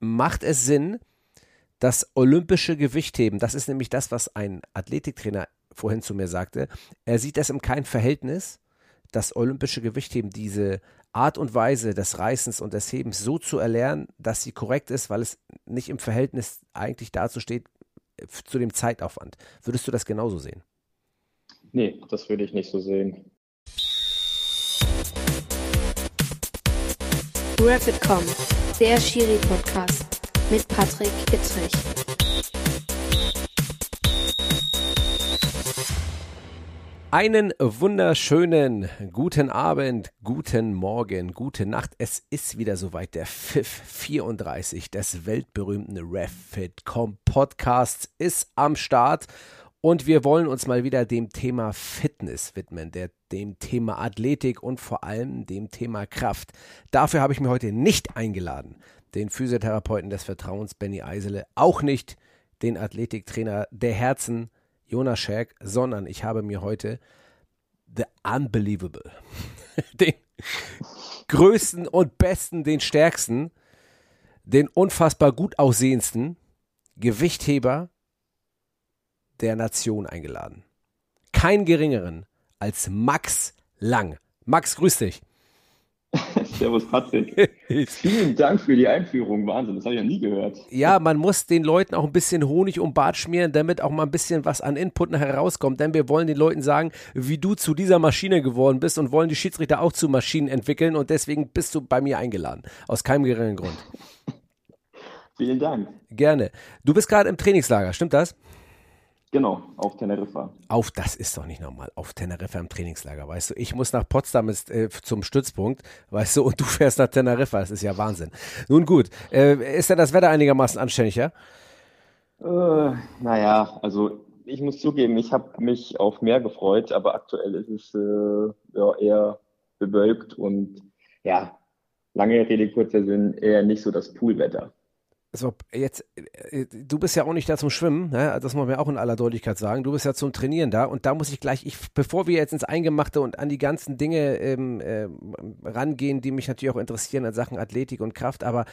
macht es Sinn, das olympische Gewichtheben, das ist nämlich das, was ein Athletiktrainer vorhin zu mir sagte, er sieht das im kein Verhältnis, das olympische Gewichtheben, diese Art und Weise des Reißens und des Hebens so zu erlernen, dass sie korrekt ist, weil es nicht im Verhältnis eigentlich dazu steht zu dem Zeitaufwand. Würdest du das genauso sehen? Nee, das würde ich nicht so sehen. Rapid.com, der Schiri-Podcast mit Patrick Ittrich. Einen wunderschönen guten Abend, guten Morgen, gute Nacht. Es ist wieder soweit der Pfiff 34 des weltberühmten Refit.com Podcasts ist am Start und wir wollen uns mal wieder dem Thema Fitness widmen, der, dem Thema Athletik und vor allem dem Thema Kraft. Dafür habe ich mir heute nicht eingeladen, den Physiotherapeuten des Vertrauens Benny Eisele, auch nicht den Athletiktrainer der Herzen Jonas Scherk, sondern ich habe mir heute The Unbelievable, den größten und besten, den stärksten, den unfassbar gut aussehendsten Gewichtheber der Nation eingeladen. Kein geringeren als Max Lang. Max, grüß dich. Servus Patrick. Vielen Dank für die Einführung. Wahnsinn, das habe ich ja nie gehört. Ja, man muss den Leuten auch ein bisschen Honig um Bart schmieren, damit auch mal ein bisschen was an Input nachher rauskommt. Denn wir wollen den Leuten sagen, wie du zu dieser Maschine geworden bist und wollen die Schiedsrichter auch zu Maschinen entwickeln. Und deswegen bist du bei mir eingeladen. Aus keinem geringen Grund. Vielen Dank. Gerne. Du bist gerade im Trainingslager, stimmt das? Genau, auf Teneriffa. Auf, das ist doch nicht normal. Auf Teneriffa im Trainingslager, weißt du. Ich muss nach Potsdam ist, äh, zum Stützpunkt, weißt du, und du fährst nach Teneriffa. Das ist ja Wahnsinn. Nun gut, äh, ist denn das Wetter einigermaßen anständig, ja? Äh, naja, also ich muss zugeben, ich habe mich auf mehr gefreut, aber aktuell ist es äh, ja, eher bewölkt und ja, lange Rede, kurzer Sinn, eher nicht so das Poolwetter. So, jetzt, äh, du bist ja auch nicht da zum Schwimmen, ne? das muss man auch in aller Deutlichkeit sagen. Du bist ja zum Trainieren da und da muss ich gleich, ich, bevor wir jetzt ins Eingemachte und an die ganzen Dinge ähm, äh, rangehen, die mich natürlich auch interessieren an Sachen Athletik und Kraft, aber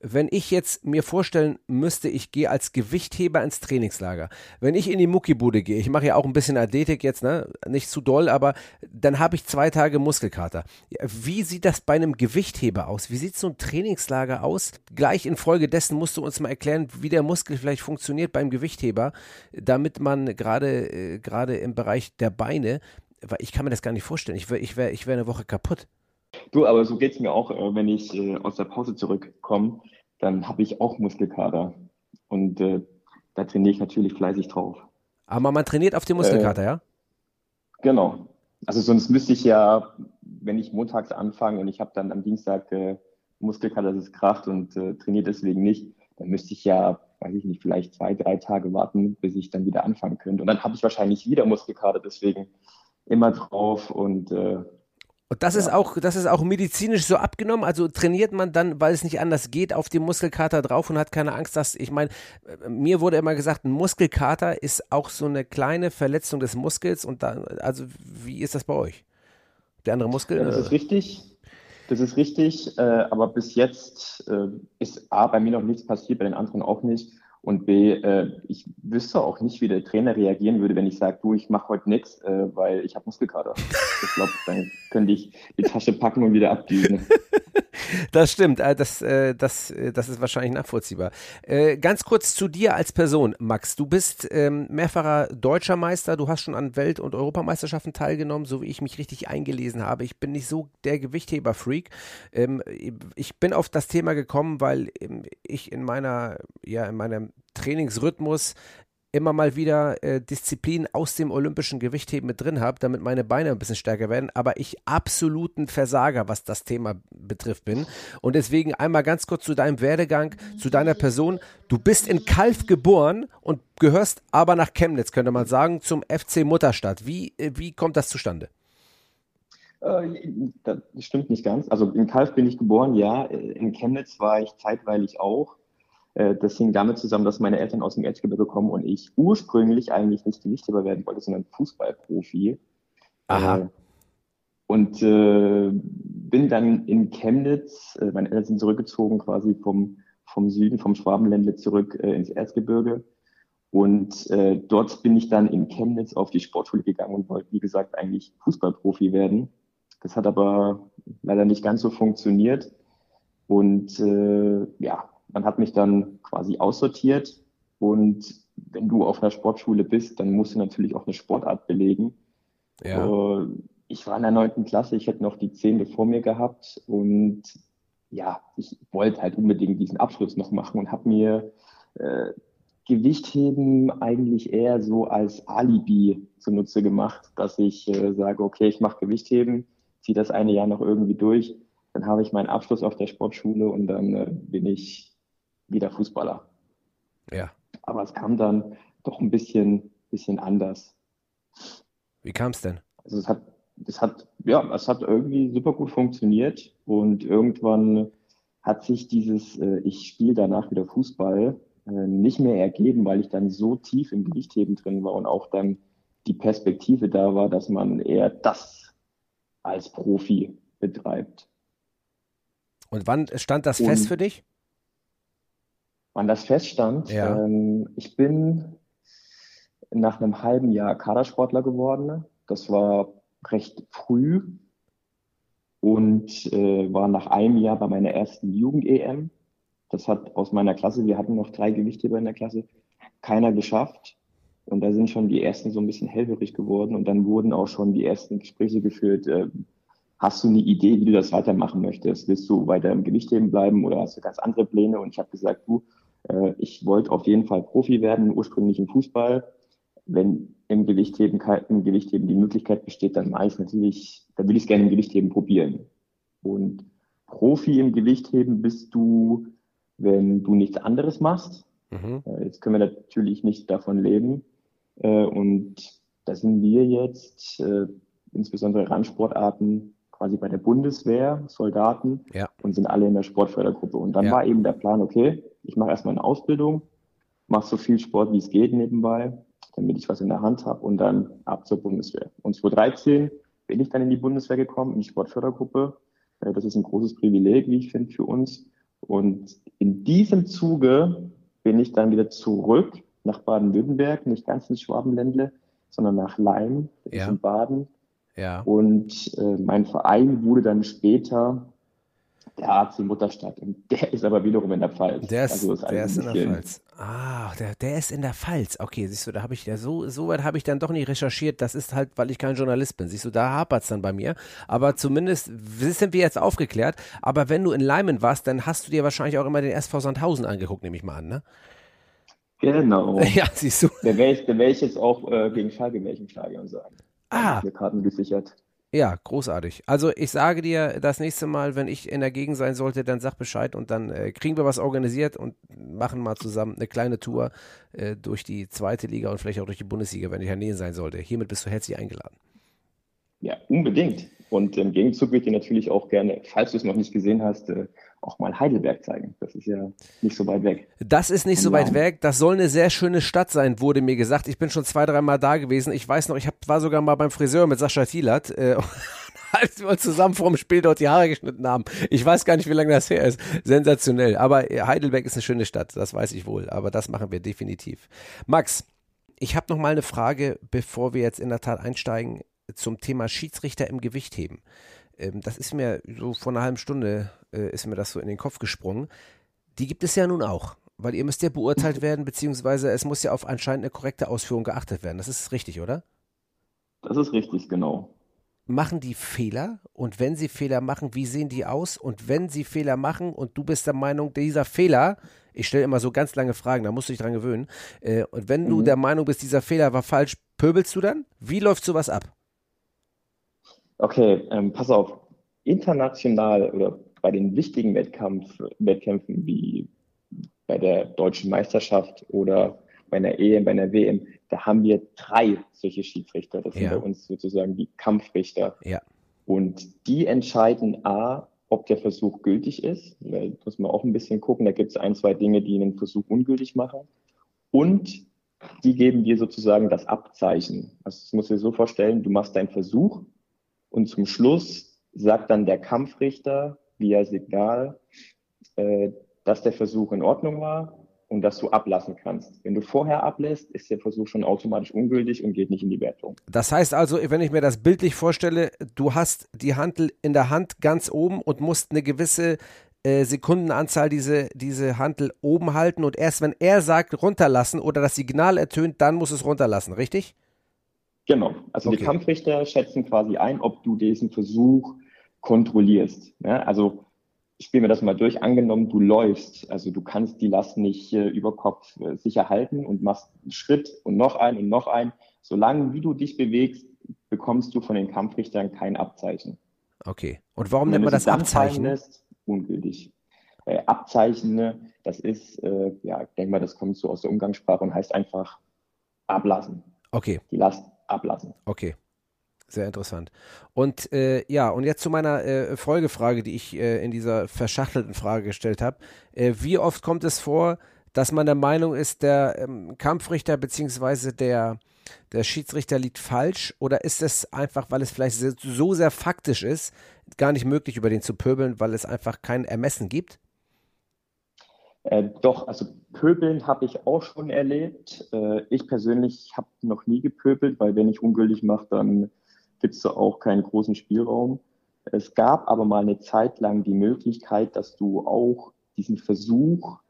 wenn ich jetzt mir vorstellen müsste, ich gehe als Gewichtheber ins Trainingslager, wenn ich in die Muckibude gehe, ich mache ja auch ein bisschen Athletik jetzt, ne? nicht zu doll, aber dann habe ich zwei Tage Muskelkater. Wie sieht das bei einem Gewichtheber aus? Wie sieht so ein Trainingslager aus? Gleich infolgedessen musst du uns mal erklären, wie der Muskel vielleicht funktioniert beim Gewichtheber, damit man gerade äh, gerade im Bereich der Beine, weil ich kann mir das gar nicht vorstellen, ich wäre ich wär, ich wär eine Woche kaputt. Du, aber so geht es mir auch, äh, wenn ich äh, aus der Pause zurückkomme, dann habe ich auch Muskelkater. Und äh, da trainiere ich natürlich fleißig drauf. Aber man trainiert auf den Muskelkater, äh, ja? Genau. Also sonst müsste ich ja, wenn ich montags anfange und ich habe dann am Dienstag äh, Muskelkater, das ist Kraft und äh, trainiere deswegen nicht, dann müsste ich ja, weiß ich nicht, vielleicht zwei, drei Tage warten, bis ich dann wieder anfangen könnte. Und dann habe ich wahrscheinlich wieder Muskelkater, deswegen immer drauf und äh, und das ja. ist auch, das ist auch medizinisch so abgenommen. Also trainiert man dann, weil es nicht anders geht, auf die Muskelkater drauf und hat keine Angst, dass, ich meine, mir wurde immer gesagt, ein Muskelkater ist auch so eine kleine Verletzung des Muskels und dann, also wie ist das bei euch? Der andere Muskel? Ja, das ist richtig. Das ist richtig, äh, aber bis jetzt äh, ist A, bei mir noch nichts passiert, bei den anderen auch nicht. Und B, äh, ich wüsste auch nicht, wie der Trainer reagieren würde, wenn ich sage, du, ich mache heute nichts, äh, weil ich habe Muskelkater. Ich glaube, dann könnte ich die Tasche packen und wieder abdüsen. Das stimmt, äh, das, äh, das, äh, das ist wahrscheinlich nachvollziehbar. Ganz kurz zu dir als Person, Max. Du bist ähm, mehrfacher deutscher Meister, du hast schon an Welt- und Europameisterschaften teilgenommen, so wie ich mich richtig eingelesen habe. Ich bin nicht so der Gewichtheber-Freak. Ähm, ich bin auf das Thema gekommen, weil ähm, ich in meiner, ja, in meinem Trainingsrhythmus immer mal wieder äh, Disziplinen aus dem olympischen Gewichtheben mit drin habe, damit meine Beine ein bisschen stärker werden, aber ich absoluten Versager, was das Thema betrifft bin. Und deswegen einmal ganz kurz zu deinem Werdegang, zu deiner Person. Du bist in Kalf geboren und gehörst aber nach Chemnitz, könnte man sagen, zum FC Mutterstadt. Wie, äh, wie kommt das zustande? Äh, das stimmt nicht ganz. Also in Kalf bin ich geboren, ja. In Chemnitz war ich zeitweilig auch. Äh, das hing damit zusammen, dass meine Eltern aus dem Erzgebirge kommen und ich ursprünglich eigentlich nicht Gewichtheber werden wollte, sondern Fußballprofi. Aha. Äh, und äh, bin dann in Chemnitz, äh, meine Eltern sind zurückgezogen quasi vom vom Süden, vom Schwabenländle zurück äh, ins Erzgebirge. Und äh, dort bin ich dann in Chemnitz auf die Sportschule gegangen und wollte, wie gesagt, eigentlich Fußballprofi werden. Das hat aber leider nicht ganz so funktioniert. Und äh, ja, man hat mich dann quasi aussortiert. Und wenn du auf einer Sportschule bist, dann musst du natürlich auch eine Sportart belegen. Ja. Ich war in der neunten Klasse, ich hätte noch die zehnte vor mir gehabt und ja, ich wollte halt unbedingt diesen Abschluss noch machen und habe mir äh, Gewichtheben eigentlich eher so als Alibi zunutze gemacht, dass ich äh, sage, okay, ich mache Gewichtheben, ziehe das eine Jahr noch irgendwie durch, dann habe ich meinen Abschluss auf der Sportschule und dann äh, bin ich wieder Fußballer. Ja. Aber es kam dann doch ein bisschen, bisschen anders. Wie kam es denn? Also es hat, es hat, ja, es hat irgendwie super gut funktioniert und irgendwann hat sich dieses, äh, ich spiele danach wieder Fußball, äh, nicht mehr ergeben, weil ich dann so tief im Gewichtheben drin war und auch dann die Perspektive da war, dass man eher das als Profi betreibt. Und wann stand das und fest für dich? Wann das feststand? Ja. Ähm, ich bin nach einem halben Jahr Kadersportler geworden. Das war recht früh und äh, war nach einem Jahr bei meiner ersten Jugend-EM. Das hat aus meiner Klasse, wir hatten noch drei Gewichtheber in der Klasse, keiner geschafft. Und da sind schon die ersten so ein bisschen hellhörig geworden. Und dann wurden auch schon die ersten Gespräche geführt. Äh, hast du eine Idee, wie du das weitermachen möchtest? Willst du weiter im Gewichtheben bleiben oder hast du ganz andere Pläne? Und ich habe gesagt, du, äh, ich wollte auf jeden Fall Profi werden, ursprünglich im Fußball wenn im Gewichtheben, im Gewichtheben die Möglichkeit besteht, dann mache ich natürlich, dann will ich es gerne im Gewichtheben probieren. Und Profi im Gewichtheben bist du, wenn du nichts anderes machst. Mhm. Äh, jetzt können wir natürlich nicht davon leben. Äh, und da sind wir jetzt, äh, insbesondere Randsportarten, quasi bei der Bundeswehr, Soldaten ja. und sind alle in der Sportfördergruppe. Und dann ja. war eben der Plan, okay, ich mache erstmal eine Ausbildung, mache so viel Sport, wie es geht nebenbei damit ich was in der Hand habe und dann ab zur Bundeswehr. Und 2013 bin ich dann in die Bundeswehr gekommen, in die Sportfördergruppe. Äh, das ist ein großes Privileg, wie ich finde, für uns. Und in diesem Zuge bin ich dann wieder zurück nach Baden-Württemberg, nicht ganz ins Schwabenländle, sondern nach Leim, ja. in Baden. Ja. Und äh, mein Verein wurde dann später der Arzt in Mutterstadt. Und der ist aber wiederum in der Pfalz. Der ist, also ist der ist in der Pfalz. Ah, der, der ist in der Pfalz. Okay, siehst du, da habe ich ja so, so weit habe ich dann doch nicht recherchiert. Das ist halt, weil ich kein Journalist bin. Siehst du, da hapert es dann bei mir. Aber zumindest sind wir jetzt aufgeklärt. Aber wenn du in Leimen warst, dann hast du dir wahrscheinlich auch immer den SV Sandhausen angeguckt, nehme ich mal an, ne? Genau. Ja, siehst du. Der wäre ich, wär ich jetzt auch äh, gegen Schalke in welchem Stadion sagen. Ah. Karten gesichert. Ja, großartig. Also ich sage dir, das nächste Mal, wenn ich in der Gegend sein sollte, dann sag Bescheid und dann äh, kriegen wir was organisiert und machen mal zusammen eine kleine Tour äh, durch die zweite Liga und vielleicht auch durch die Bundesliga, wenn ich in der Nähe sein sollte. Hiermit bist du herzlich eingeladen. Ja, unbedingt. Und im Gegenzug würde ich dir natürlich auch gerne, falls du es noch nicht gesehen hast, äh, auch mal Heidelberg zeigen. Das ist ja nicht so weit weg. Das ist nicht so weit weg. Das soll eine sehr schöne Stadt sein, wurde mir gesagt. Ich bin schon zwei, dreimal da gewesen. Ich weiß noch, ich hab, war sogar mal beim Friseur mit Sascha Thielert. Äh, als wir uns zusammen vorm Spiel dort die Haare geschnitten haben. Ich weiß gar nicht, wie lange das her ist. Sensationell. Aber Heidelberg ist eine schöne Stadt, das weiß ich wohl. Aber das machen wir definitiv. Max, ich habe noch mal eine Frage, bevor wir jetzt in der Tat einsteigen zum Thema Schiedsrichter im Gewichtheben. Ähm, das ist mir so vor einer halben Stunde äh, ist mir das so in den Kopf gesprungen. Die gibt es ja nun auch, weil ihr müsst ja beurteilt werden, beziehungsweise es muss ja auf anscheinend eine korrekte Ausführung geachtet werden. Das ist richtig, oder? Das ist richtig, genau. Machen die Fehler? Und wenn sie Fehler machen, wie sehen die aus? Und wenn sie Fehler machen und du bist der Meinung, dieser Fehler, ich stelle immer so ganz lange Fragen, da musst du dich dran gewöhnen. Äh, und wenn mhm. du der Meinung bist, dieser Fehler war falsch, pöbelst du dann? Wie läuft sowas ab? Okay, ähm, pass auf. International oder bei den wichtigen Wettkampf, Wettkämpfen wie bei der deutschen Meisterschaft oder bei einer EM, bei einer WM, da haben wir drei solche Schiedsrichter. Das ja. sind bei uns sozusagen die Kampfrichter. Ja. Und die entscheiden A, ob der Versuch gültig ist. Da muss man auch ein bisschen gucken. Da gibt es ein, zwei Dinge, die einen Versuch ungültig machen. Und die geben dir sozusagen das Abzeichen. Also das musst du dir so vorstellen, du machst deinen Versuch und zum Schluss sagt dann der Kampfrichter via Signal, äh, dass der Versuch in Ordnung war und dass du ablassen kannst. Wenn du vorher ablässt, ist der Versuch schon automatisch ungültig und geht nicht in die Wertung. Das heißt also, wenn ich mir das bildlich vorstelle, du hast die Handel in der Hand ganz oben und musst eine gewisse äh, Sekundenanzahl diese, diese Handel oben halten und erst wenn er sagt runterlassen oder das Signal ertönt, dann muss es runterlassen, richtig? Genau. Also okay. die Kampfrichter schätzen quasi ein, ob du diesen Versuch kontrollierst. Ja, also spielen wir das mal durch. Angenommen, du läufst, also du kannst die Last nicht äh, über Kopf äh, sicher halten und machst einen Schritt und noch einen und noch einen. Solange wie du dich bewegst, bekommst du von den Kampfrichtern kein Abzeichen. Okay. Und warum und nennt man das Abzeichen? Lässt, ungültig. Äh, Abzeichen, ne, das ist, äh, ja, ich denke mal, das kommt so aus der Umgangssprache und heißt einfach ablassen. Okay. Die Last ablassen. Okay. Sehr interessant. Und äh, ja, und jetzt zu meiner äh, Folgefrage, die ich äh, in dieser verschachtelten Frage gestellt habe. Äh, wie oft kommt es vor, dass man der Meinung ist, der ähm, Kampfrichter bzw. Der, der Schiedsrichter liegt falsch? Oder ist es einfach, weil es vielleicht so sehr faktisch ist, gar nicht möglich, über den zu pöbeln, weil es einfach kein Ermessen gibt? Äh, doch, also Pöbeln habe ich auch schon erlebt. Äh, ich persönlich habe noch nie gepöbelt, weil wenn ich ungültig mache, dann gibt es da auch keinen großen Spielraum. Es gab aber mal eine Zeit lang die Möglichkeit, dass du auch diesen Versuch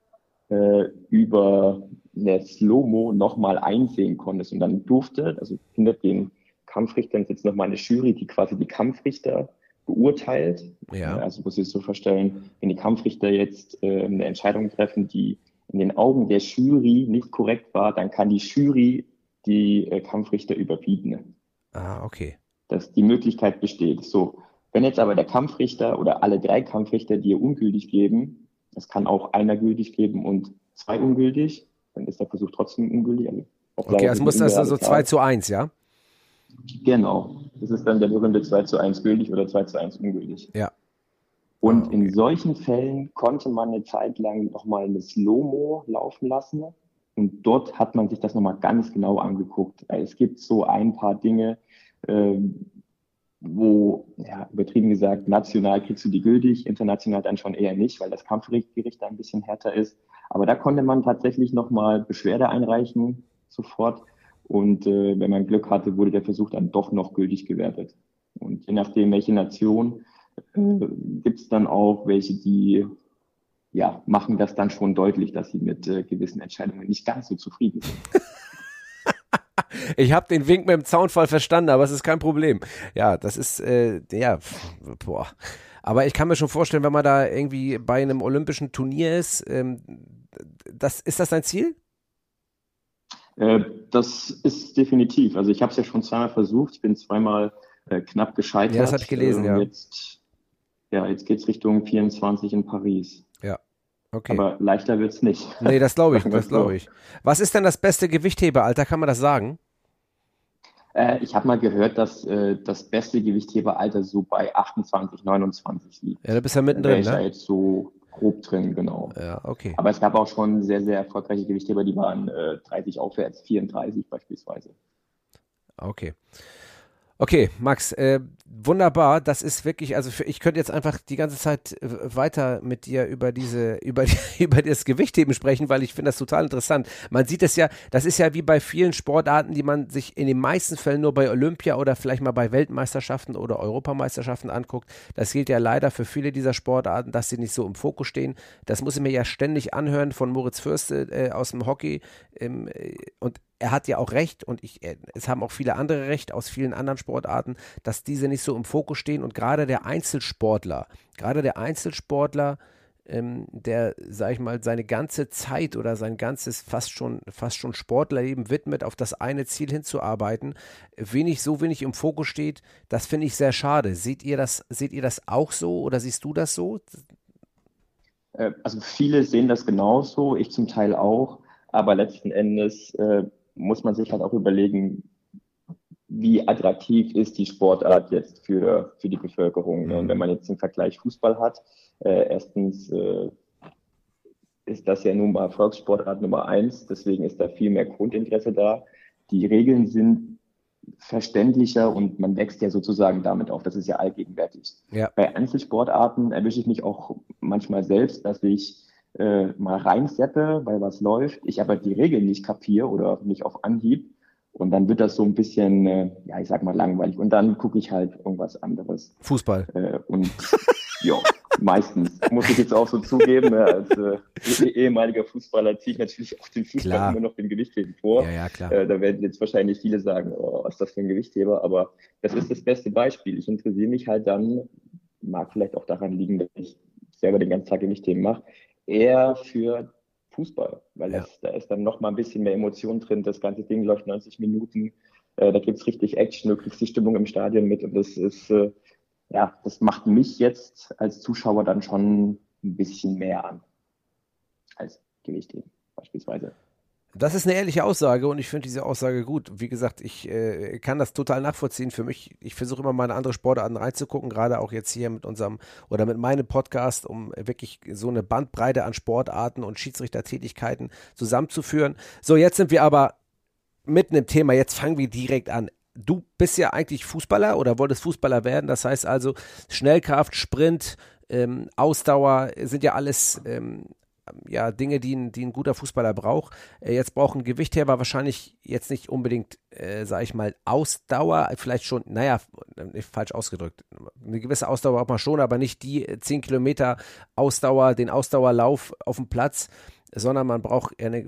äh, über eine Slow-Mo nochmal einsehen konntest. Und dann durfte, also hinter den Kampfrichtern sitzt nochmal eine Jury, die quasi die Kampfrichter beurteilt. Ja. Also muss ich so vorstellen, wenn die Kampfrichter jetzt äh, eine Entscheidung treffen, die in den Augen der Jury nicht korrekt war, dann kann die Jury die äh, Kampfrichter überbieten. Ah, okay. Dass die Möglichkeit besteht. So, wenn jetzt aber der Kampfrichter oder alle drei Kampfrichter dir ungültig geben, es kann auch einer gültig geben und zwei ungültig, dann ist der Versuch trotzdem ungültig. Also okay, es muss das also 2 zu 1, ja? Genau. Das ist dann der berühmte 2 zu 1 gültig oder 2 zu 1 ungültig. Ja. Und okay. in solchen Fällen konnte man eine Zeit lang nochmal eine Slow-Mo laufen lassen. Und dort hat man sich das nochmal ganz genau angeguckt. Es gibt so ein paar Dinge, äh, wo, ja, übertrieben gesagt, national kriegst du die gültig, international dann schon eher nicht, weil das Kampfgericht da ein bisschen härter ist. Aber da konnte man tatsächlich nochmal Beschwerde einreichen, sofort. Und äh, wenn man Glück hatte, wurde der Versuch dann doch noch gültig gewertet. Und je nachdem, welche Nation, äh, gibt es dann auch welche, die ja, machen das dann schon deutlich, dass sie mit äh, gewissen Entscheidungen nicht ganz so zufrieden sind. ich habe den Wink mit dem Zaunfall verstanden, aber es ist kein Problem. Ja, das ist, äh, ja, boah. Aber ich kann mir schon vorstellen, wenn man da irgendwie bei einem olympischen Turnier ist, ähm, das, ist das dein Ziel? Äh, das ist definitiv. Also ich habe es ja schon zweimal versucht. Ich bin zweimal äh, knapp gescheitert. Ja, das habe ich gelesen, äh, ja. Jetzt, ja, jetzt geht es Richtung 24 in Paris. Ja. Okay. Aber leichter wird es nicht. Nee, das glaube ich, das glaube ich. Was ist denn das beste Gewichtheberalter? Kann man das sagen? Äh, ich habe mal gehört, dass äh, das beste Gewichtheberalter so bei 28, 29 liegt. Ja, da bist du ja mittendrin, ne? jetzt so grob drin, genau. Ja, okay. Aber es gab auch schon sehr, sehr erfolgreiche Gewichtheber, die waren äh, 30 aufwärts, 34 beispielsweise. Okay. Okay, Max, äh, wunderbar. Das ist wirklich, also für, ich könnte jetzt einfach die ganze Zeit äh, weiter mit dir über diese, über, über das Gewichtheben sprechen, weil ich finde das total interessant. Man sieht es ja, das ist ja wie bei vielen Sportarten, die man sich in den meisten Fällen nur bei Olympia oder vielleicht mal bei Weltmeisterschaften oder Europameisterschaften anguckt. Das gilt ja leider für viele dieser Sportarten, dass sie nicht so im Fokus stehen. Das muss ich mir ja ständig anhören von Moritz Fürste äh, aus dem Hockey. Ähm, und er hat ja auch recht und ich, es haben auch viele andere recht aus vielen anderen Sportarten, dass diese nicht so im Fokus stehen und gerade der Einzelsportler, gerade der Einzelsportler, ähm, der, sag ich mal, seine ganze Zeit oder sein ganzes fast schon, fast schon Sportlerleben widmet, auf das eine Ziel hinzuarbeiten, wenig, so wenig im Fokus steht, das finde ich sehr schade. Seht ihr das, seht ihr das auch so oder siehst du das so? Äh, also viele sehen das genauso, ich zum Teil auch, aber letzten Endes äh, muss man sich halt auch überlegen, wie attraktiv ist die Sportart jetzt für, für die Bevölkerung. Ne? Und wenn man jetzt den Vergleich Fußball hat, äh, erstens äh, ist das ja nun mal Volkssportart Nummer eins, deswegen ist da viel mehr Grundinteresse da. Die Regeln sind verständlicher und man wächst ja sozusagen damit auf. Das ist ja allgegenwärtig. Ja. Bei Einzelsportarten erwische ich mich auch manchmal selbst, dass ich äh, mal reinseppe, weil was läuft, ich aber die Regeln nicht kapiere oder nicht auf Anhieb. Und dann wird das so ein bisschen, äh, ja, ich sag mal langweilig. Und dann gucke ich halt irgendwas anderes. Fußball. Äh, und ja, meistens. Muss ich jetzt auch so zugeben. Ne, als äh, eh, ehemaliger Fußballer ziehe ich natürlich auch den Fußball Klar. immer noch den Gewichtheben vor. Ja, ja, klar. Äh, da werden jetzt wahrscheinlich viele sagen, oh, was ist das für ein Gewichtheber? Aber das ist das beste Beispiel. Ich interessiere mich halt dann, mag vielleicht auch daran liegen, dass ich selber den ganzen Tag Gewichtheben mache, eher für Fußball, weil Ja. das, da ist dann noch mal ein bisschen mehr Emotion drin. Das ganze Ding läuft 90 Minuten. Äh, da gibt's richtig Action, du kriegst die Stimmung im Stadion mit und das ist, äh, ja, das macht mich jetzt als Zuschauer dann schon ein bisschen mehr an als Gewichtheben beispielsweise. Das ist eine ehrliche Aussage und ich finde diese Aussage gut. Wie gesagt, ich äh, kann das total nachvollziehen. Für mich, ich versuche immer mal in andere Sportarten reinzugucken, gerade auch jetzt hier mit unserem oder mit meinem Podcast, um wirklich so eine Bandbreite an Sportarten und Schiedsrichtertätigkeiten zusammenzuführen. So, jetzt sind wir aber mitten im Thema. Jetzt fangen wir direkt an. Du bist ja eigentlich Fußballer oder wolltest Fußballer werden. Das heißt also, Schnellkraft, Sprint, ähm, Ausdauer sind ja alles ähm, ja, Dinge, die ein, die ein guter Fußballer braucht. Äh, jetzt braucht ein Gewichtheber wahrscheinlich jetzt nicht unbedingt, äh, sage ich mal, Ausdauer, vielleicht schon, naja, äh, falsch ausgedrückt. Eine gewisse Ausdauer braucht man schon, aber nicht die äh, 10 Kilometer Ausdauer, den Ausdauerlauf auf dem Platz, sondern man braucht eine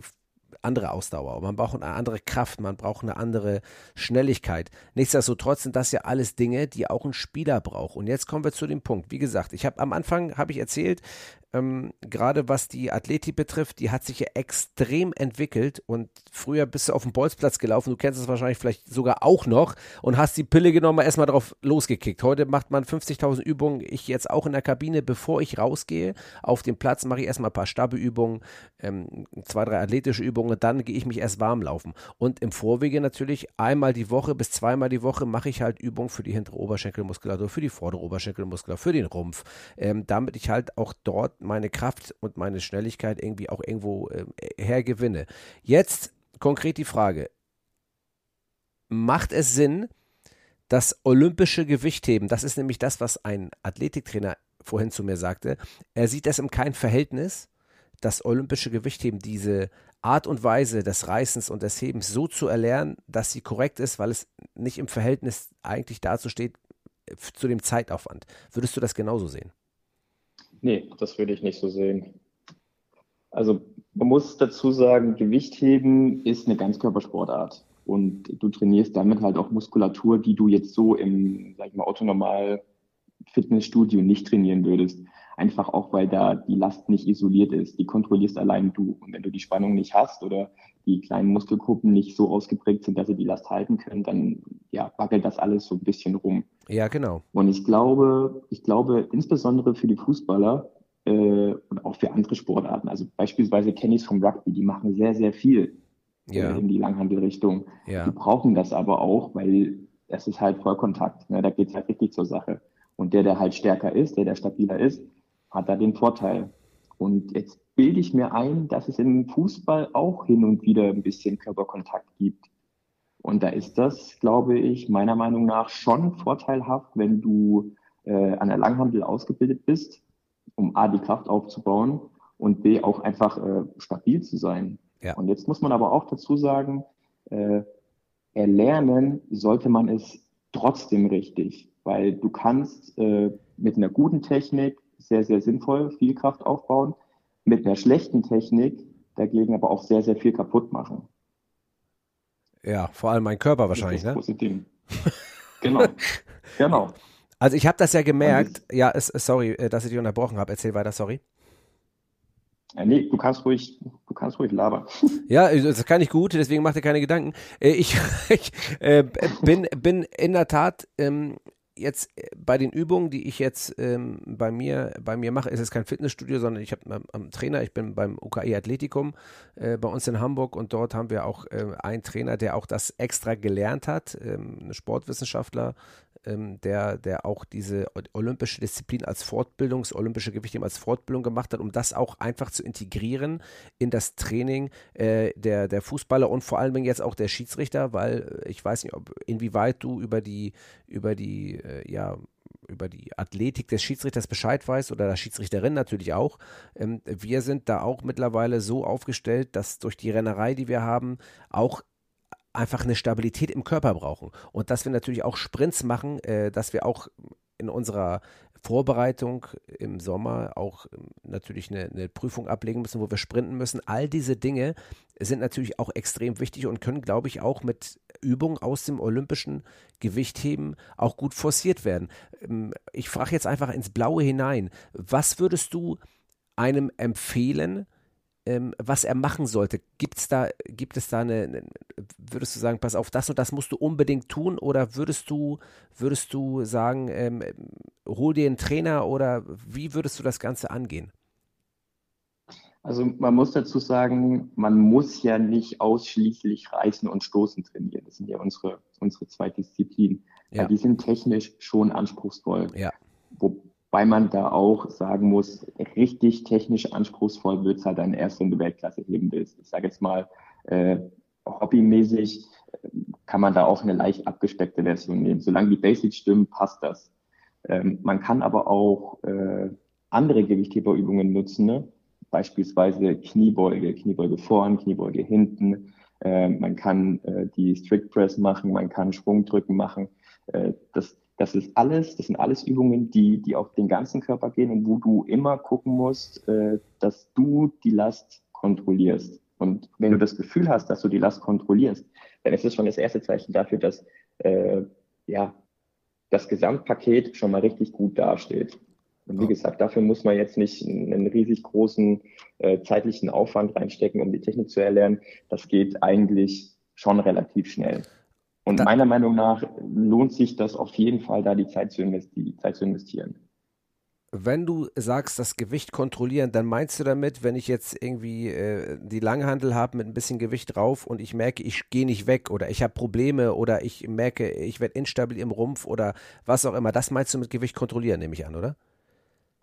andere Ausdauer, man braucht eine andere Kraft, man braucht eine andere Schnelligkeit. Nichtsdestotrotz sind das ja alles Dinge, die auch ein Spieler braucht. Und jetzt kommen wir zu dem Punkt. Wie gesagt, ich habe am Anfang habe ich erzählt, ähm, gerade was die Athletik betrifft, die hat sich ja extrem entwickelt und früher bist du auf dem Bolzplatz gelaufen, du kennst es wahrscheinlich vielleicht sogar auch noch und hast die Pille genommen, erstmal drauf losgekickt. Heute macht man 50.000 Übungen, ich jetzt auch in der Kabine, bevor ich rausgehe auf den Platz, mache ich erstmal ein paar Stabbeübungen, ähm, zwei, drei athletische Übungen, dann gehe ich mich erst warm laufen. Und im Vorwege natürlich einmal die Woche bis zweimal die Woche mache ich halt Übungen für die hintere Oberschenkelmuskulatur, für die vordere Oberschenkelmuskulatur, für den Rumpf, ähm, damit ich halt auch dort meine Kraft und meine Schnelligkeit irgendwie auch irgendwo äh, hergewinne. Jetzt konkret die Frage, macht es Sinn, das olympische Gewichtheben, das ist nämlich das, was ein Athletiktrainer vorhin zu mir sagte, er sieht das im kein Verhältnis, das olympische Gewichtheben, diese Art und Weise des Reißens und des Hebens so zu erlernen, dass sie korrekt ist, weil es nicht im Verhältnis eigentlich dazu steht äh, zu dem Zeitaufwand. Würdest du das genauso sehen? Nee, das würde ich nicht so sehen. Also man muss dazu sagen, Gewichtheben ist eine Ganzkörpersportart und du trainierst damit halt auch Muskulatur, die du jetzt so im, sag ich mal, autonormal Fitnessstudio nicht trainieren würdest. Einfach auch, weil da die Last nicht isoliert ist. Die kontrollierst allein du. Und wenn du die Spannung nicht hast oder die kleinen Muskelgruppen nicht so ausgeprägt sind, dass sie die Last halten können, dann ja, wackelt das alles so ein bisschen rum. Ja, genau. Und ich glaube, ich glaube, insbesondere für die Fußballer äh, und auch für andere Sportarten, also beispielsweise kenne ich es vom Rugby, die machen sehr, sehr viel Ja. äh, in die Langhandelrichtung. Ja. Die brauchen das aber auch, weil es ist halt Vollkontakt. Ne? Da geht es halt richtig zur Sache. Und der, der halt stärker ist, der, der stabiler ist, hat da den Vorteil. Und jetzt bilde ich mir ein, dass es im Fußball auch hin und wieder ein bisschen Körperkontakt gibt. Und da ist das, glaube ich, meiner Meinung nach schon vorteilhaft, wenn du äh, an der Langhandel ausgebildet bist, um A, die Kraft aufzubauen und B, auch einfach äh, stabil zu sein. Ja. Und jetzt muss man aber auch dazu sagen, äh, erlernen sollte man es trotzdem richtig, weil du kannst äh, mit einer guten Technik sehr, sehr sinnvoll viel Kraft aufbauen, mit einer schlechten Technik dagegen aber auch sehr, sehr viel kaputt machen. Ja, vor allem mein Körper wahrscheinlich, das ne? ist das Ding. genau, genau. Also ich habe das ja gemerkt. Ja, es, sorry, äh, dass ich dich unterbrochen habe. Erzähl weiter, sorry. Ja, nee, du kannst ruhig, du kannst ruhig labern. Ja, das kann ich gut, deswegen mach dir keine Gedanken. Äh, Ich, ich äh, bin, bin in der Tat ähm, jetzt bei den Übungen, die ich jetzt ähm, bei mir bei mir mache, ist es kein Fitnessstudio, sondern ich habe einen Trainer. Ich bin beim UKE Athletikum äh, bei uns in Hamburg und dort haben wir auch äh, einen Trainer, der auch das extra gelernt hat, ähm, ein Sportwissenschaftler, ähm, der, der auch diese olympische Disziplin als Fortbildungs, olympische Gewichtheben als Fortbildung gemacht hat, um das auch einfach zu integrieren in das Training äh, der, der Fußballer und vor allen Dingen jetzt auch der Schiedsrichter, weil äh, ich weiß nicht, ob inwieweit du über die, über die äh, ja, über die Athletik des Schiedsrichters Bescheid weiß oder der Schiedsrichterin natürlich auch. Ähm, wir sind da auch mittlerweile so aufgestellt, dass durch die Rennerei, die wir haben, auch einfach eine Stabilität im Körper brauchen. Und dass wir natürlich auch Sprints machen, äh, dass wir auch in unserer Vorbereitung im Sommer auch ähm, natürlich eine, eine, Prüfung ablegen müssen, wo wir sprinten müssen. All diese Dinge sind natürlich auch extrem wichtig und können, glaube ich, auch mit Übungen aus dem olympischen Gewichtheben auch gut forciert werden. Ähm, ich frage jetzt einfach ins Blaue hinein. Was würdest du einem empfehlen, ähm, was er machen sollte. Gibt's da, gibt es da eine, würdest du sagen, pass auf, das und das musst du unbedingt tun oder würdest du, würdest du sagen, ähm, hol dir einen Trainer oder wie würdest du das Ganze angehen? Also man muss dazu sagen, man muss ja nicht ausschließlich Reißen und Stoßen trainieren. Das sind ja unsere, unsere zwei Disziplinen. Ja. die sind technisch schon anspruchsvoll. Ja. Wo, weil man da auch sagen muss, richtig technisch anspruchsvoll wird es halt dann erst, wenn du Weltklasse heben willst. Ich sage jetzt mal, äh, hobbymäßig äh, kann man da auch eine leicht abgespeckte Version nehmen. Solange die Basics stimmen, passt das. Ähm, man kann aber auch äh, andere Gewichtheberübungen nutzen, ne? beispielsweise Kniebeuge, Kniebeuge vorn, Kniebeuge hinten. Äh, man kann äh, die Strict Press machen, man kann Schwungdrücken machen. Äh, das das ist alles, das sind alles Übungen, die, die auf den ganzen Körper gehen und wo du immer gucken musst, äh, dass du die Last kontrollierst. Und wenn du das Gefühl hast, dass du die Last kontrollierst, dann ist es schon das erste Zeichen dafür, dass äh, ja das Gesamtpaket schon mal richtig gut dasteht. Und wie gesagt, dafür muss man jetzt nicht einen riesig großen äh, zeitlichen Aufwand reinstecken, um die Technik zu erlernen. Das geht eigentlich schon relativ schnell. Und da, meiner Meinung nach lohnt sich das auf jeden Fall, da die Zeit zu, investi Zeit zu investieren. Wenn du sagst, das Gewicht kontrollieren, dann meinst du damit, wenn ich jetzt irgendwie äh, die Langhandel habe mit ein bisschen Gewicht drauf und ich merke, ich gehe nicht weg oder ich habe Probleme oder ich merke, ich werde instabil im Rumpf oder was auch immer. Das meinst du mit Gewicht kontrollieren, nehme ich an, oder?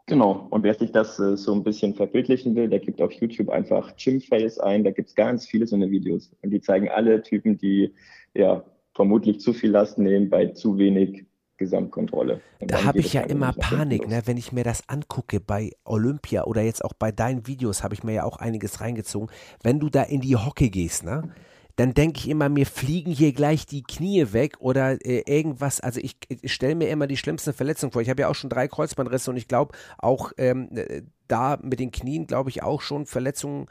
Genau. Und wer sich das äh, so ein bisschen verbildlichen will, der gibt auf YouTube einfach Gym-Fails ein. Da gibt es ganz viele so eine Videos. Und die zeigen alle Typen, die ja vermutlich zu viel Last nehmen bei zu wenig Gesamtkontrolle. Und da habe ich ja immer Panik, ne? wenn ich mir das angucke bei Olympia oder jetzt auch bei deinen Videos habe ich mir ja auch einiges reingezogen. Wenn du da in die Hocke gehst, ne? dann denke ich immer, mir fliegen hier gleich die Knie weg oder äh, irgendwas. Also ich, ich stelle mir immer die schlimmsten Verletzungen vor. Ich habe ja auch schon drei Kreuzbandrisse und ich glaube auch ähm, äh, da mit den Knien, glaube ich, auch schon Verletzungen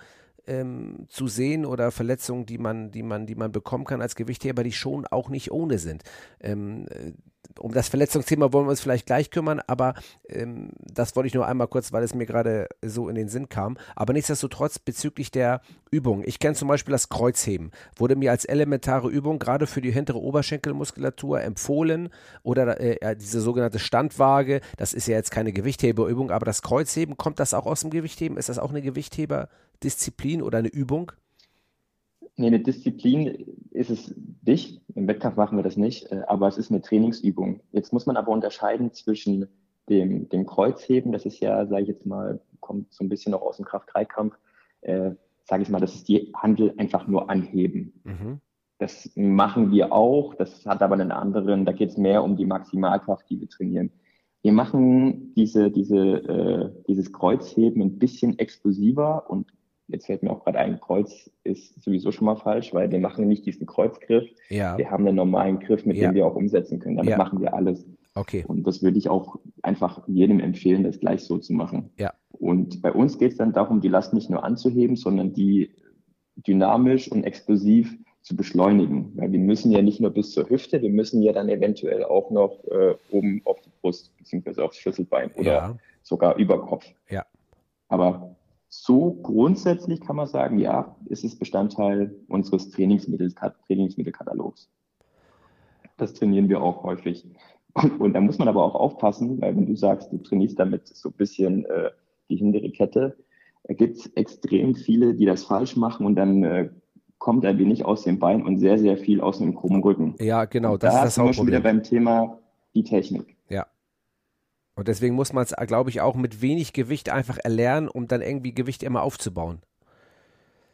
ähm, zu sehen oder Verletzungen, die man, die man, die man bekommen kann als Gewichtheber, die schon auch nicht ohne sind. Ähm, äh, um das Verletzungsthema wollen wir uns vielleicht gleich kümmern, aber ähm, das wollte ich nur einmal kurz, weil es mir gerade so in den Sinn kam. Aber nichtsdestotrotz bezüglich der Übung. Ich kenne zum Beispiel das Kreuzheben. Wurde mir als elementare Übung gerade für die hintere Oberschenkelmuskulatur empfohlen oder äh, diese sogenannte Standwaage. Das ist ja jetzt keine Gewichtheberübung, aber das Kreuzheben, kommt das auch aus dem Gewichtheben? Ist das auch eine Gewichtheberdisziplin oder eine Übung? Nee, eine Disziplin ist es nicht. Im Wettkampf machen wir das nicht, äh, aber es ist eine Trainingsübung. Jetzt muss man aber unterscheiden zwischen dem, dem Kreuzheben, das ist ja, sage ich jetzt mal, kommt so ein bisschen noch aus dem Kraft-3-Kampf, äh, sage ich mal, das ist die Handel einfach nur anheben. Mhm. Das machen wir auch, das hat aber einen anderen, da geht es mehr um die Maximalkraft, die wir trainieren. Wir machen diese, diese, äh, dieses Kreuzheben ein bisschen explosiver und jetzt fällt mir auch gerade ein, Kreuz ist sowieso schon mal falsch, weil wir machen nicht diesen Kreuzgriff. Ja. Wir haben einen normalen Griff, mit ja. dem wir auch umsetzen können. Damit ja. machen wir alles. Okay. Und das würde ich auch einfach jedem empfehlen, das gleich so zu machen. Ja. Und bei uns geht es dann darum, die Last nicht nur anzuheben, sondern die dynamisch und explosiv zu beschleunigen. Weil wir müssen ja nicht nur bis zur Hüfte, wir müssen ja dann eventuell auch noch äh, oben auf die Brust beziehungsweise aufs Schlüsselbein oder ja. sogar über Kopf. Ja. Aber so grundsätzlich kann man sagen, ja, es ist Bestandteil unseres Trainingsmittels, Trainingsmittelkatalogs. Das trainieren wir auch häufig. Und, und, da muss man aber auch aufpassen, weil wenn du sagst, du trainierst damit so ein bisschen äh, die hintere Kette, da gibt es extrem viele, die das falsch machen und dann äh, kommt ein wenig aus dem Bein und sehr, sehr viel aus dem krummen Rücken. Ja, genau, das da ist das sind wir schon wieder beim Thema die Technik. Und deswegen muss man es, glaube ich, auch mit wenig Gewicht einfach erlernen, um dann irgendwie Gewicht immer aufzubauen.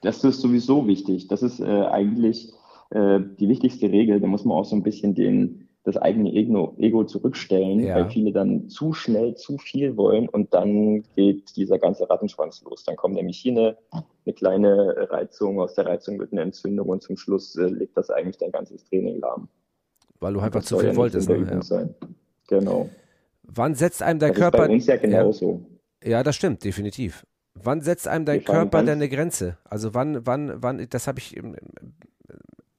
Das ist sowieso wichtig. Das ist äh, eigentlich äh, die wichtigste Regel. Da muss man auch so ein bisschen den, das eigene Ego, Ego zurückstellen, ja. weil viele dann zu schnell zu viel wollen und dann geht dieser ganze Rattenschwanz los. Dann kommt nämlich hier eine, eine kleine Reizung, aus der Reizung wird eine Entzündung und zum Schluss äh, legt das eigentlich dein ganzes Training lahm. Weil du einfach zu viel wolltest. Ne? Ja. Sein. Genau. Wann setzt einem der das Körper. Ist bei uns ja genauso. Ja, das stimmt, definitiv. Wann setzt einem dein Körper denn eine Grenze? Also wann, wann, wann, das habe ich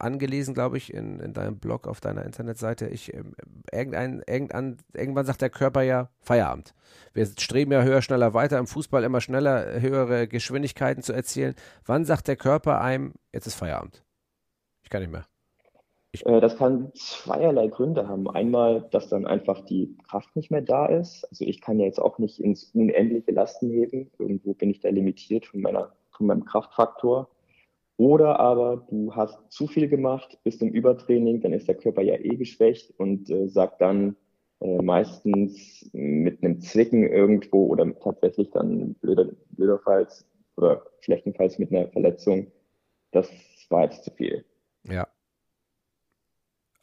angelesen, glaube ich, in, in deinem Blog auf deiner Internetseite. Ich, äh, irgendein, irgendein, irgendwann sagt der Körper ja Feierabend. Wir streben ja höher, schneller weiter, im Fußball immer schneller, höhere Geschwindigkeiten zu erzielen. Wann sagt der Körper einem, jetzt ist Feierabend? Ich kann nicht mehr. Äh, das kann zweierlei Gründe haben. Einmal, dass dann einfach die Kraft nicht mehr da ist. Also ich kann ja jetzt auch nicht ins unendliche Lasten heben. Irgendwo bin ich da limitiert von, meiner, von meinem Kraftfaktor. Oder aber du hast zu viel gemacht, bist im Übertraining, dann ist der Körper ja eh geschwächt und äh, sagt dann äh, meistens mit einem Zwicken irgendwo oder tatsächlich dann blöder, blöderfalls oder schlechtenfalls mit einer Verletzung, das war jetzt zu viel. Ja.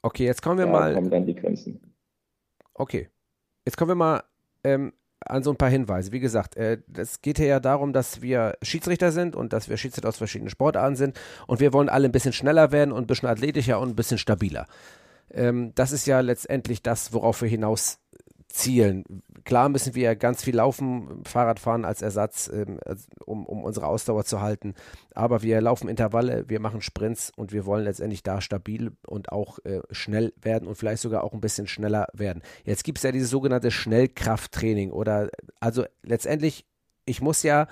Okay, jetzt kommen wir da mal. kommen dann die Grenzen. Okay. Jetzt kommen wir mal ähm, an so ein paar Hinweise. Wie gesagt, äh, es geht hier ja darum, dass wir Schiedsrichter sind und dass wir Schiedsrichter aus verschiedenen Sportarten sind und wir wollen alle ein bisschen schneller werden und ein bisschen athletischer und ein bisschen stabiler. Ähm, das ist ja letztendlich das, worauf wir hinaus zielen. Klar müssen wir ganz viel laufen, Fahrrad fahren als Ersatz, ähm, um, um unsere Ausdauer zu halten. Aber wir laufen Intervalle, wir machen Sprints und wir wollen letztendlich da stabil und auch äh, schnell werden und vielleicht sogar auch ein bisschen schneller werden. Jetzt gibt es ja dieses sogenannte Schnellkrafttraining oder also letztendlich, ich muss ja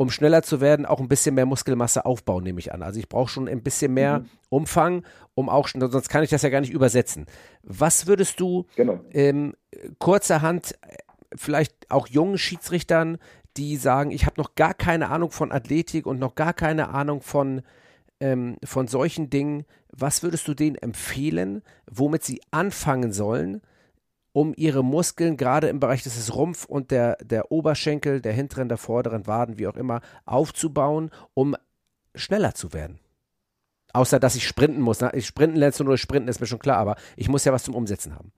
um schneller zu werden, auch ein bisschen mehr Muskelmasse aufbauen, nehme ich an. Also ich brauche schon ein bisschen mehr mhm. Umfang, um auch, sonst kann ich das ja gar nicht übersetzen. Was würdest du genau. ähm, kurzerhand vielleicht auch jungen Schiedsrichtern, die sagen, ich habe noch gar keine Ahnung von Athletik und noch gar keine Ahnung von, ähm, von solchen Dingen, was würdest du denen empfehlen, womit sie anfangen sollen, um ihre Muskeln gerade im Bereich des Rumpf und der, der Oberschenkel, der hinteren, der vorderen Waden, wie auch immer, aufzubauen, um schneller zu werden. Außer, dass ich sprinten muss. Ich sprinten lernst du nur sprinten, ist mir schon klar, aber ich muss ja was zum Umsetzen haben.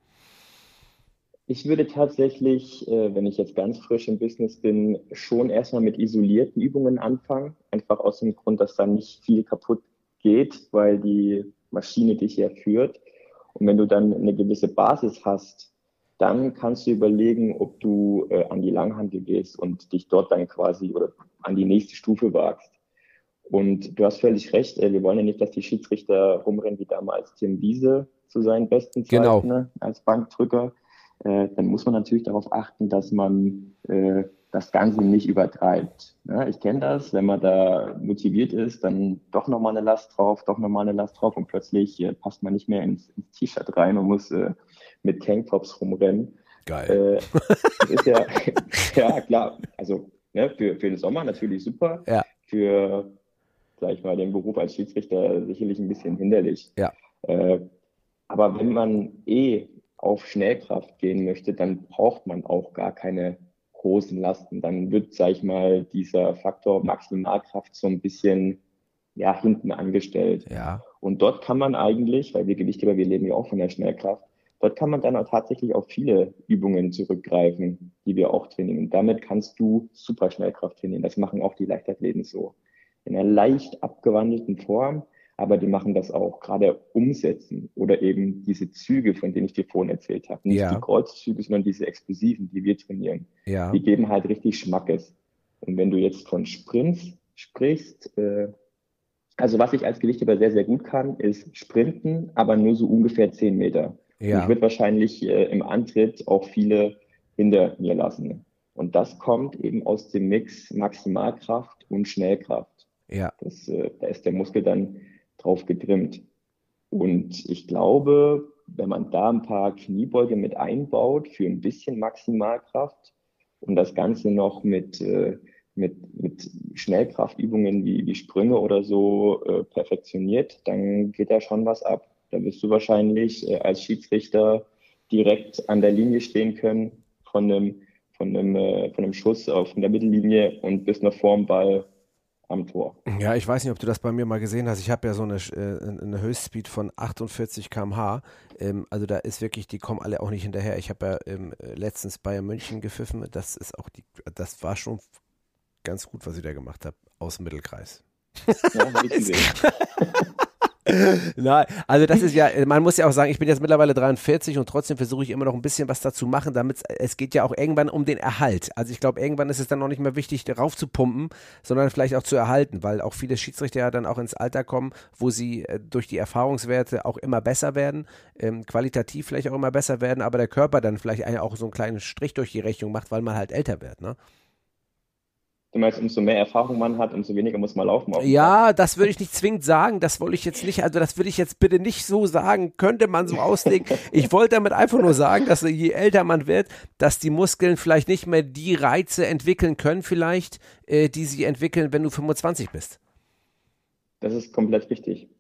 Ich würde tatsächlich, äh, wenn ich jetzt ganz frisch im Business bin, schon erstmal mit isolierten Übungen anfangen. Einfach aus dem Grund, dass da nicht viel kaputt geht, weil die Maschine dich ja führt. Und wenn du dann eine gewisse Basis hast, dann kannst du überlegen, ob du äh, an die Langhandel gehst und dich dort dann quasi oder an die nächste Stufe wagst. Und du hast völlig recht, äh, wir wollen ja nicht, dass die Schiedsrichter rumrennen wie damals Tim Wiese zu seinen besten Zeiten genau. ne, als Bankdrücker. Äh, dann muss man natürlich darauf achten, dass man äh, das Ganze nicht übertreibt. Ja, ich kenne das, wenn man da motiviert ist, dann doch nochmal eine Last drauf, doch nochmal eine Last drauf und plötzlich äh, passt man nicht mehr ins, ins T-Shirt rein und muss äh, mit Tanktops rumrennen. Geil. Äh, ist ja, ja klar, also ne, für, für den Sommer natürlich super. Ja. Für, sag ich mal, den Beruf als Schiedsrichter sicherlich ein bisschen hinderlich. Ja. Äh, aber wenn man eh auf Schnellkraft gehen möchte, dann braucht man auch gar keine großen Lasten. Dann wird, sag ich mal, dieser Faktor Maximalkraft so ein bisschen ja, hinten angestellt. Ja. Und dort kann man eigentlich, weil wir Gewichtheber, wir leben ja auch von der Schnellkraft, dort kann man dann auch tatsächlich auf viele Übungen zurückgreifen, die wir auch trainieren. Und damit kannst du super Schnellkraft trainieren. Das machen auch die Leichtathleten so. In einer leicht abgewandelten Form, aber die machen das auch gerade umsetzen oder eben diese Züge, von denen ich dir vorhin erzählt habe. Nicht ja. die Kreuzzüge, sondern diese explosiven, die wir trainieren. Ja. Die geben halt richtig Schmackes. Und wenn du jetzt von Sprints sprichst, äh, also was ich als Gewichtheber sehr, sehr gut kann, ist Sprinten, aber nur so ungefähr zehn Meter. Ja. Ich würde wahrscheinlich äh, im Antritt auch viele hinter mir lassen. Und das kommt eben aus dem Mix Maximalkraft und Schnellkraft. Ja. Das, äh, da ist der Muskel dann drauf getrimmt. Und ich glaube, wenn man da ein paar Kniebeuge mit einbaut für ein bisschen Maximalkraft und das Ganze noch mit, äh, mit, mit Schnellkraftübungen wie, wie Sprünge oder so äh, perfektioniert, dann geht da schon was ab. Da wirst du wahrscheinlich äh, als Schiedsrichter direkt an der Linie stehen können von einem, von einem, äh, von einem Schuss auf der Mittellinie und bist noch vorm Ball am Tor. Ja, ich weiß nicht, ob du das bei mir mal gesehen hast. Ich habe ja so eine, äh, eine Höchstspeed von 48 km/h. Ähm, also da ist wirklich, die kommen alle auch nicht hinterher. Ich habe ja ähm, letztens Bayern München gepfiffen. Das ist auch die, das war schon ganz gut, was ich da gemacht habe, aus dem Mittelkreis. Ja, Nein, also das ist ja, man muss ja auch sagen, ich bin jetzt mittlerweile 43 und trotzdem versuche ich immer noch ein bisschen was dazu machen, damit es geht ja auch irgendwann um den Erhalt. Also ich glaube, irgendwann ist es dann noch nicht mehr wichtig, darauf zu pumpen, sondern vielleicht auch zu erhalten, weil auch viele Schiedsrichter ja dann auch ins Alter kommen, wo sie äh, durch die Erfahrungswerte auch immer besser werden, ähm, qualitativ vielleicht auch immer besser werden, aber der Körper dann vielleicht auch so einen kleinen Strich durch die Rechnung macht, weil man halt älter wird, ne? Du meinst, umso mehr Erfahrung man hat, umso weniger muss man laufen. Ja, das würde ich nicht zwingend sagen. Das wollte ich jetzt nicht, also das würde ich jetzt bitte nicht so sagen, könnte man so auslegen. ich wollte damit einfach nur sagen, dass je älter man wird, dass die Muskeln vielleicht nicht mehr die Reize entwickeln können, vielleicht, äh, die sie entwickeln, wenn du 25 bist. Das ist komplett richtig.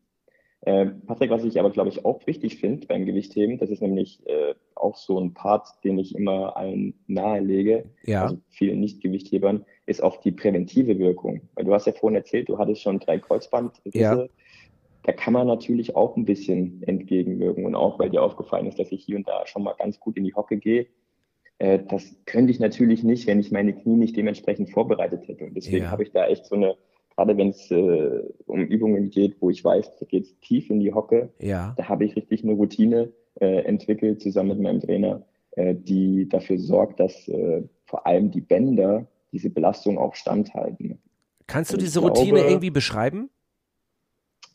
Äh, Patrick, was ich aber, glaube ich, auch wichtig finde beim Gewichtheben, das ist nämlich äh, auch so ein Part, den ich immer allen nahelege, ja. also vielen Nicht-Gewichthebern, ist auch die präventive Wirkung. Weil du hast ja vorhin erzählt, du hattest schon drei Kreuzbandrisse. Ja. Da kann man natürlich auch ein bisschen entgegenwirken. Und auch, weil dir aufgefallen ist, dass ich hier und da schon mal ganz gut in die Hocke gehe. Äh, das könnte ich natürlich nicht, wenn ich meine Knie nicht dementsprechend vorbereitet hätte. Und deswegen Ja. habe ich da echt so eine gerade wenn es äh, um Übungen geht, wo ich weiß, da geht es tief in die Hocke, Ja. da habe ich richtig eine Routine äh, entwickelt zusammen mit meinem Trainer, äh, die dafür sorgt, dass äh, vor allem die Bänder diese Belastung auch standhalten. Kannst du diese Routine glaube- irgendwie beschreiben?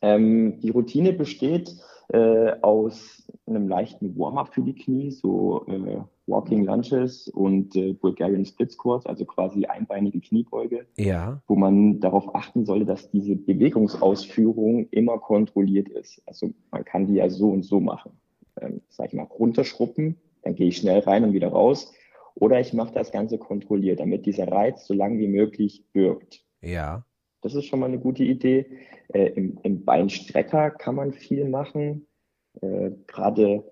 Ähm, die Routine besteht äh, aus einem leichten Warm-up für die Knie, so äh, Walking Lunges und äh, Bulgarian Split Squats, also quasi einbeinige Kniebeuge. Ja. wo man darauf achten sollte, dass diese Bewegungsausführung immer kontrolliert ist. Also man kann die ja so und so machen. Ähm, sag ich mal, runterschruppen, dann gehe ich schnell rein und wieder raus. Oder ich mache das Ganze kontrolliert, damit dieser Reiz so lang wie möglich wirkt. Ja. Das ist schon mal eine gute Idee. Äh, im, Im Beinstrecker kann man viel machen. Äh, Gerade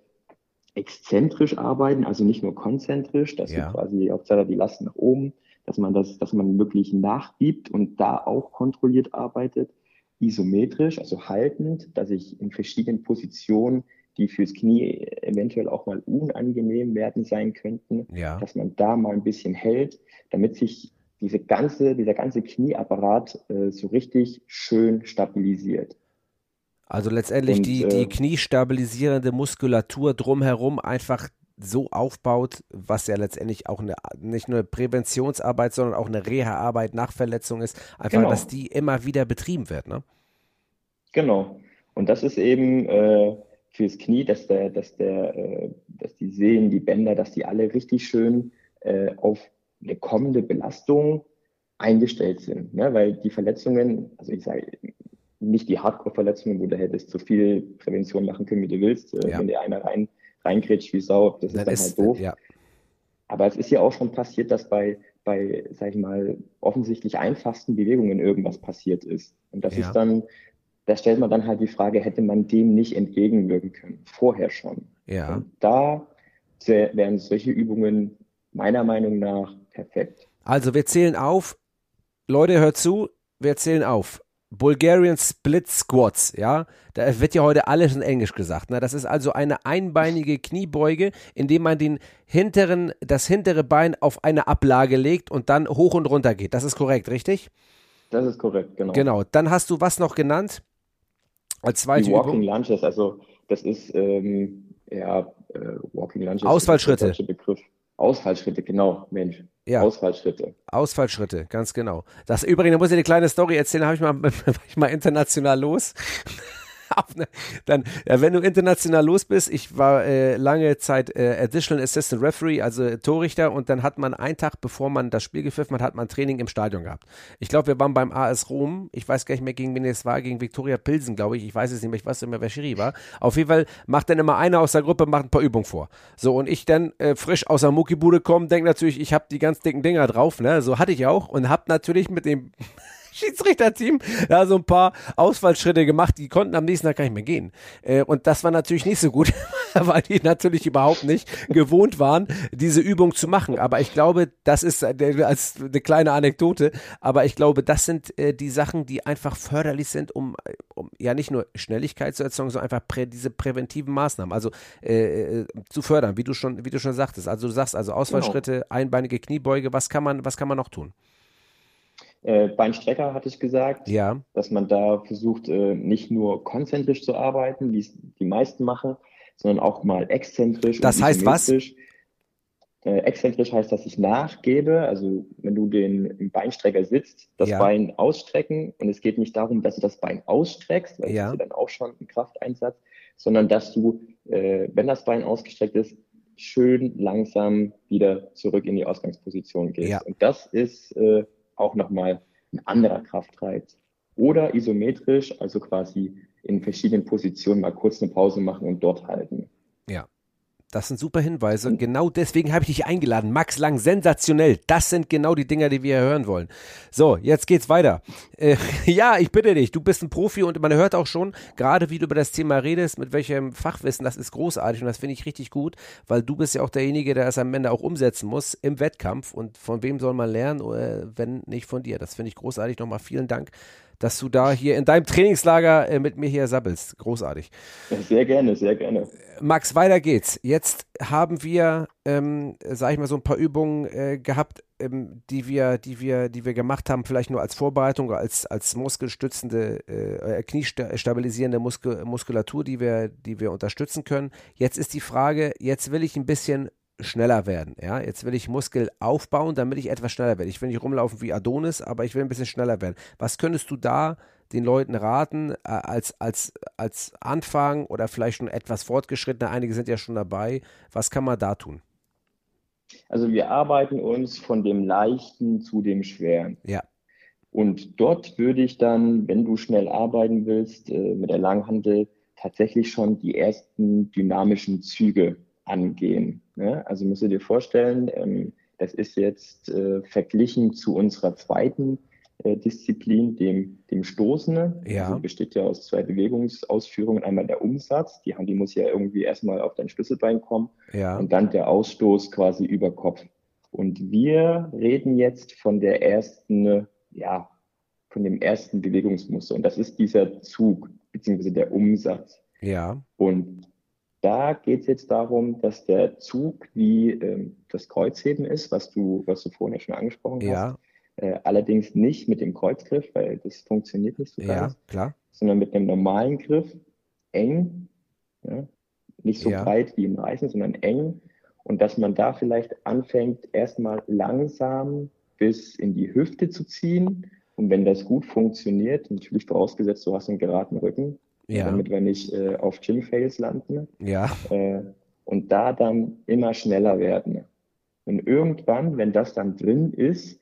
exzentrisch arbeiten, also nicht nur konzentrisch, dass Ja. quasi Hauptsache die Last nach oben, dass man das, dass man wirklich nachgibt und da auch kontrolliert arbeitet. Isometrisch, also haltend, dass ich in verschiedenen Positionen, die fürs Knie eventuell auch mal unangenehm werden sein könnten, Ja. dass man da mal ein bisschen hält, damit sich diese ganze, dieser ganze Knieapparat äh, so richtig schön stabilisiert. Also letztendlich Und, die, äh, die kniestabilisierende Muskulatur drumherum einfach so aufbaut, was ja letztendlich auch eine, nicht nur Präventionsarbeit, sondern auch eine Reha-Arbeit nach Verletzung ist. Einfach, Genau. dass die immer wieder betrieben wird, ne? Genau. Und das ist eben äh, fürs Knie, dass der, dass der, äh, dass die Sehnen, die Bänder, dass die alle richtig schön äh, auf eine kommende Belastung eingestellt sind. Ne? Weil die Verletzungen, also ich sage nicht die Hardcore-Verletzungen, wo du hättest so viel Prävention machen können, wie du willst, äh, Ja. wenn dir einer rein reingrätscht wie Sau, das ist Dann dann, ist, halt doof. ja, Aber es ist ja auch schon passiert, dass bei, bei, sag ich mal, offensichtlich einfachsten Bewegungen irgendwas passiert ist. Und das Ja. ist dann, da stellt man dann halt die Frage, hätte man dem nicht entgegenwirken können? Vorher schon. ja. Und da wären solche Übungen meiner Meinung nach perfekt. Also wir zählen auf. Leute, hört zu, wir zählen auf. Bulgarian Split Squats, ja, da wird ja heute alles in Englisch gesagt. Ne? Das ist also eine einbeinige Kniebeuge, indem man den hinteren, das hintere Bein auf eine Ablage legt und dann hoch und runter geht. Das ist korrekt, richtig? Das ist korrekt, genau. Genau. Dann hast du was noch genannt als zweite Die Walking Übung? Lunges, also das ist ähm, ja äh, Walking Lunges. Ausfallschritte. ist Begriff. Ausfallschritte, genau, Mensch. Ja. Ausfallschritte. Ausfallschritte, ganz genau. Das übrigens, da muss ich eine kleine Story erzählen, habe ich mal, war ich mal international los. Dann, ja, wenn du international los bist, ich war äh, lange Zeit äh, Additional Assistant Referee, also äh, Torrichter, und dann hat man einen Tag, bevor man das Spiel gepfiffen hat, hat man Training im Stadion gehabt. Ich glaube, wir waren beim AS Rom, ich weiß gar nicht mehr, gegen wen es war, gegen Viktoria Pilsen, glaube ich, ich weiß es nicht mehr, ich weiß nicht mehr, wer Schiri war. Auf jeden Fall macht dann immer einer aus der Gruppe, macht ein paar Übungen vor. So, und ich dann äh, frisch aus der Muckibude komme, denke natürlich, ich habe die ganz dicken Dinger drauf, ne, so hatte ich auch, und habe natürlich mit dem Schiedsrichterteam da so ein paar Ausfallschritte gemacht, die konnten am nächsten Tag gar nicht mehr gehen. Äh, und das war natürlich nicht so gut, weil die natürlich überhaupt nicht gewohnt waren, diese Übung zu machen. Aber ich glaube, das ist äh, als eine kleine Anekdote, aber ich glaube, das sind äh, die Sachen, die einfach förderlich sind, um, um ja nicht nur Schnelligkeit zu erzeugen, sondern einfach prä, diese präventiven Maßnahmen, also zu fördern, wie du schon, wie du schon sagtest. Also du sagst also Ausfallschritte, genau. einbeinige Kniebeuge, was kann man, was kann man noch tun? Äh, Beinstrecker hatte ich gesagt, ja. dass man da versucht, äh, nicht nur konzentrisch zu arbeiten, wie es die meisten machen, sondern auch mal exzentrisch. Das heißt was? Äh, exzentrisch heißt, dass ich nachgebe, also wenn du den im Beinstrecker sitzt, das ja. Bein ausstrecken und es geht nicht darum, dass du das Bein ausstreckst, weil ja. das ist ja dann auch schon ein Krafteinsatz, sondern dass du, äh, wenn das Bein ausgestreckt ist, schön langsam wieder zurück in die Ausgangsposition gehst. Ja. Und das ist äh, auch nochmal ein anderer Kraftreiz. Oder isometrisch, also quasi in verschiedenen Positionen mal kurz eine Pause machen und dort halten. Ja. Das sind super Hinweise. Und genau deswegen habe ich dich eingeladen. Max Lang, sensationell. Das sind genau die Dinger, die wir hören wollen. So, jetzt geht's weiter. Äh, ja, ich bitte dich. Du bist ein Profi und man hört auch schon, gerade wie du über das Thema redest, mit welchem Fachwissen, das ist großartig und das finde ich richtig gut, weil du bist ja auch derjenige, der es am Ende auch umsetzen muss im Wettkampf. Und von wem soll man lernen, äh, wenn nicht von dir? Das finde ich großartig. Nochmal vielen Dank dass du da hier in deinem Trainingslager äh, mit mir hier sabbelst. Großartig. Sehr gerne, sehr gerne. Max, weiter geht's. Jetzt haben wir, ähm, sag ich mal, so ein paar Übungen äh, gehabt, ähm, die wir, die wir, die wir gemacht haben, vielleicht nur als Vorbereitung, als, als muskelstützende, äh, kniestabilisierende Muskel, Muskulatur, die wir, die wir unterstützen können. Jetzt ist die Frage, jetzt will ich ein bisschen schneller werden. Ja, jetzt will ich Muskel aufbauen, damit ich etwas schneller werde. Ich will nicht rumlaufen wie Adonis, aber ich will ein bisschen schneller werden. Was könntest du da den Leuten raten äh, als, als, als Anfang oder vielleicht schon etwas fortgeschrittener? Einige sind ja schon dabei. Was kann man da tun? Also wir arbeiten uns von dem Leichten zu dem Schweren. Ja. Und dort würde ich dann, wenn du schnell arbeiten willst, äh, mit der Langhandel tatsächlich schon die ersten dynamischen Züge angehen. Ne? Also musst du dir vorstellen, ähm, das ist jetzt äh, verglichen zu unserer zweiten äh, Disziplin, dem, dem Stoßen. Ja. Also besteht ja aus zwei Bewegungsausführungen. Einmal der Umsatz, die Hand, die muss ja irgendwie erstmal auf dein Schlüsselbein kommen. Ja. Und dann der Ausstoß quasi über Kopf. Und wir reden jetzt von der ersten, ja, von dem ersten Bewegungsmuster. Und das ist dieser Zug, beziehungsweise der Umsatz. Ja. Und da geht es jetzt darum, dass der Zug wie ähm, das Kreuzheben ist, was du, was du vorhin ja schon angesprochen ja. hast. Äh, allerdings nicht mit dem Kreuzgriff, weil das funktioniert nicht so ganz. Ja, klar. Sondern mit einem normalen Griff, eng, ja, nicht so ja. breit wie im Reißen, sondern eng. Und dass man da vielleicht anfängt, erstmal langsam bis in die Hüfte zu ziehen. Und wenn das gut funktioniert, natürlich vorausgesetzt, du hast einen geraden Rücken, ja. damit wir nicht äh, auf Gym-Fails landen. Ja. Äh, und da dann immer schneller werden. Und irgendwann, wenn das dann drin ist,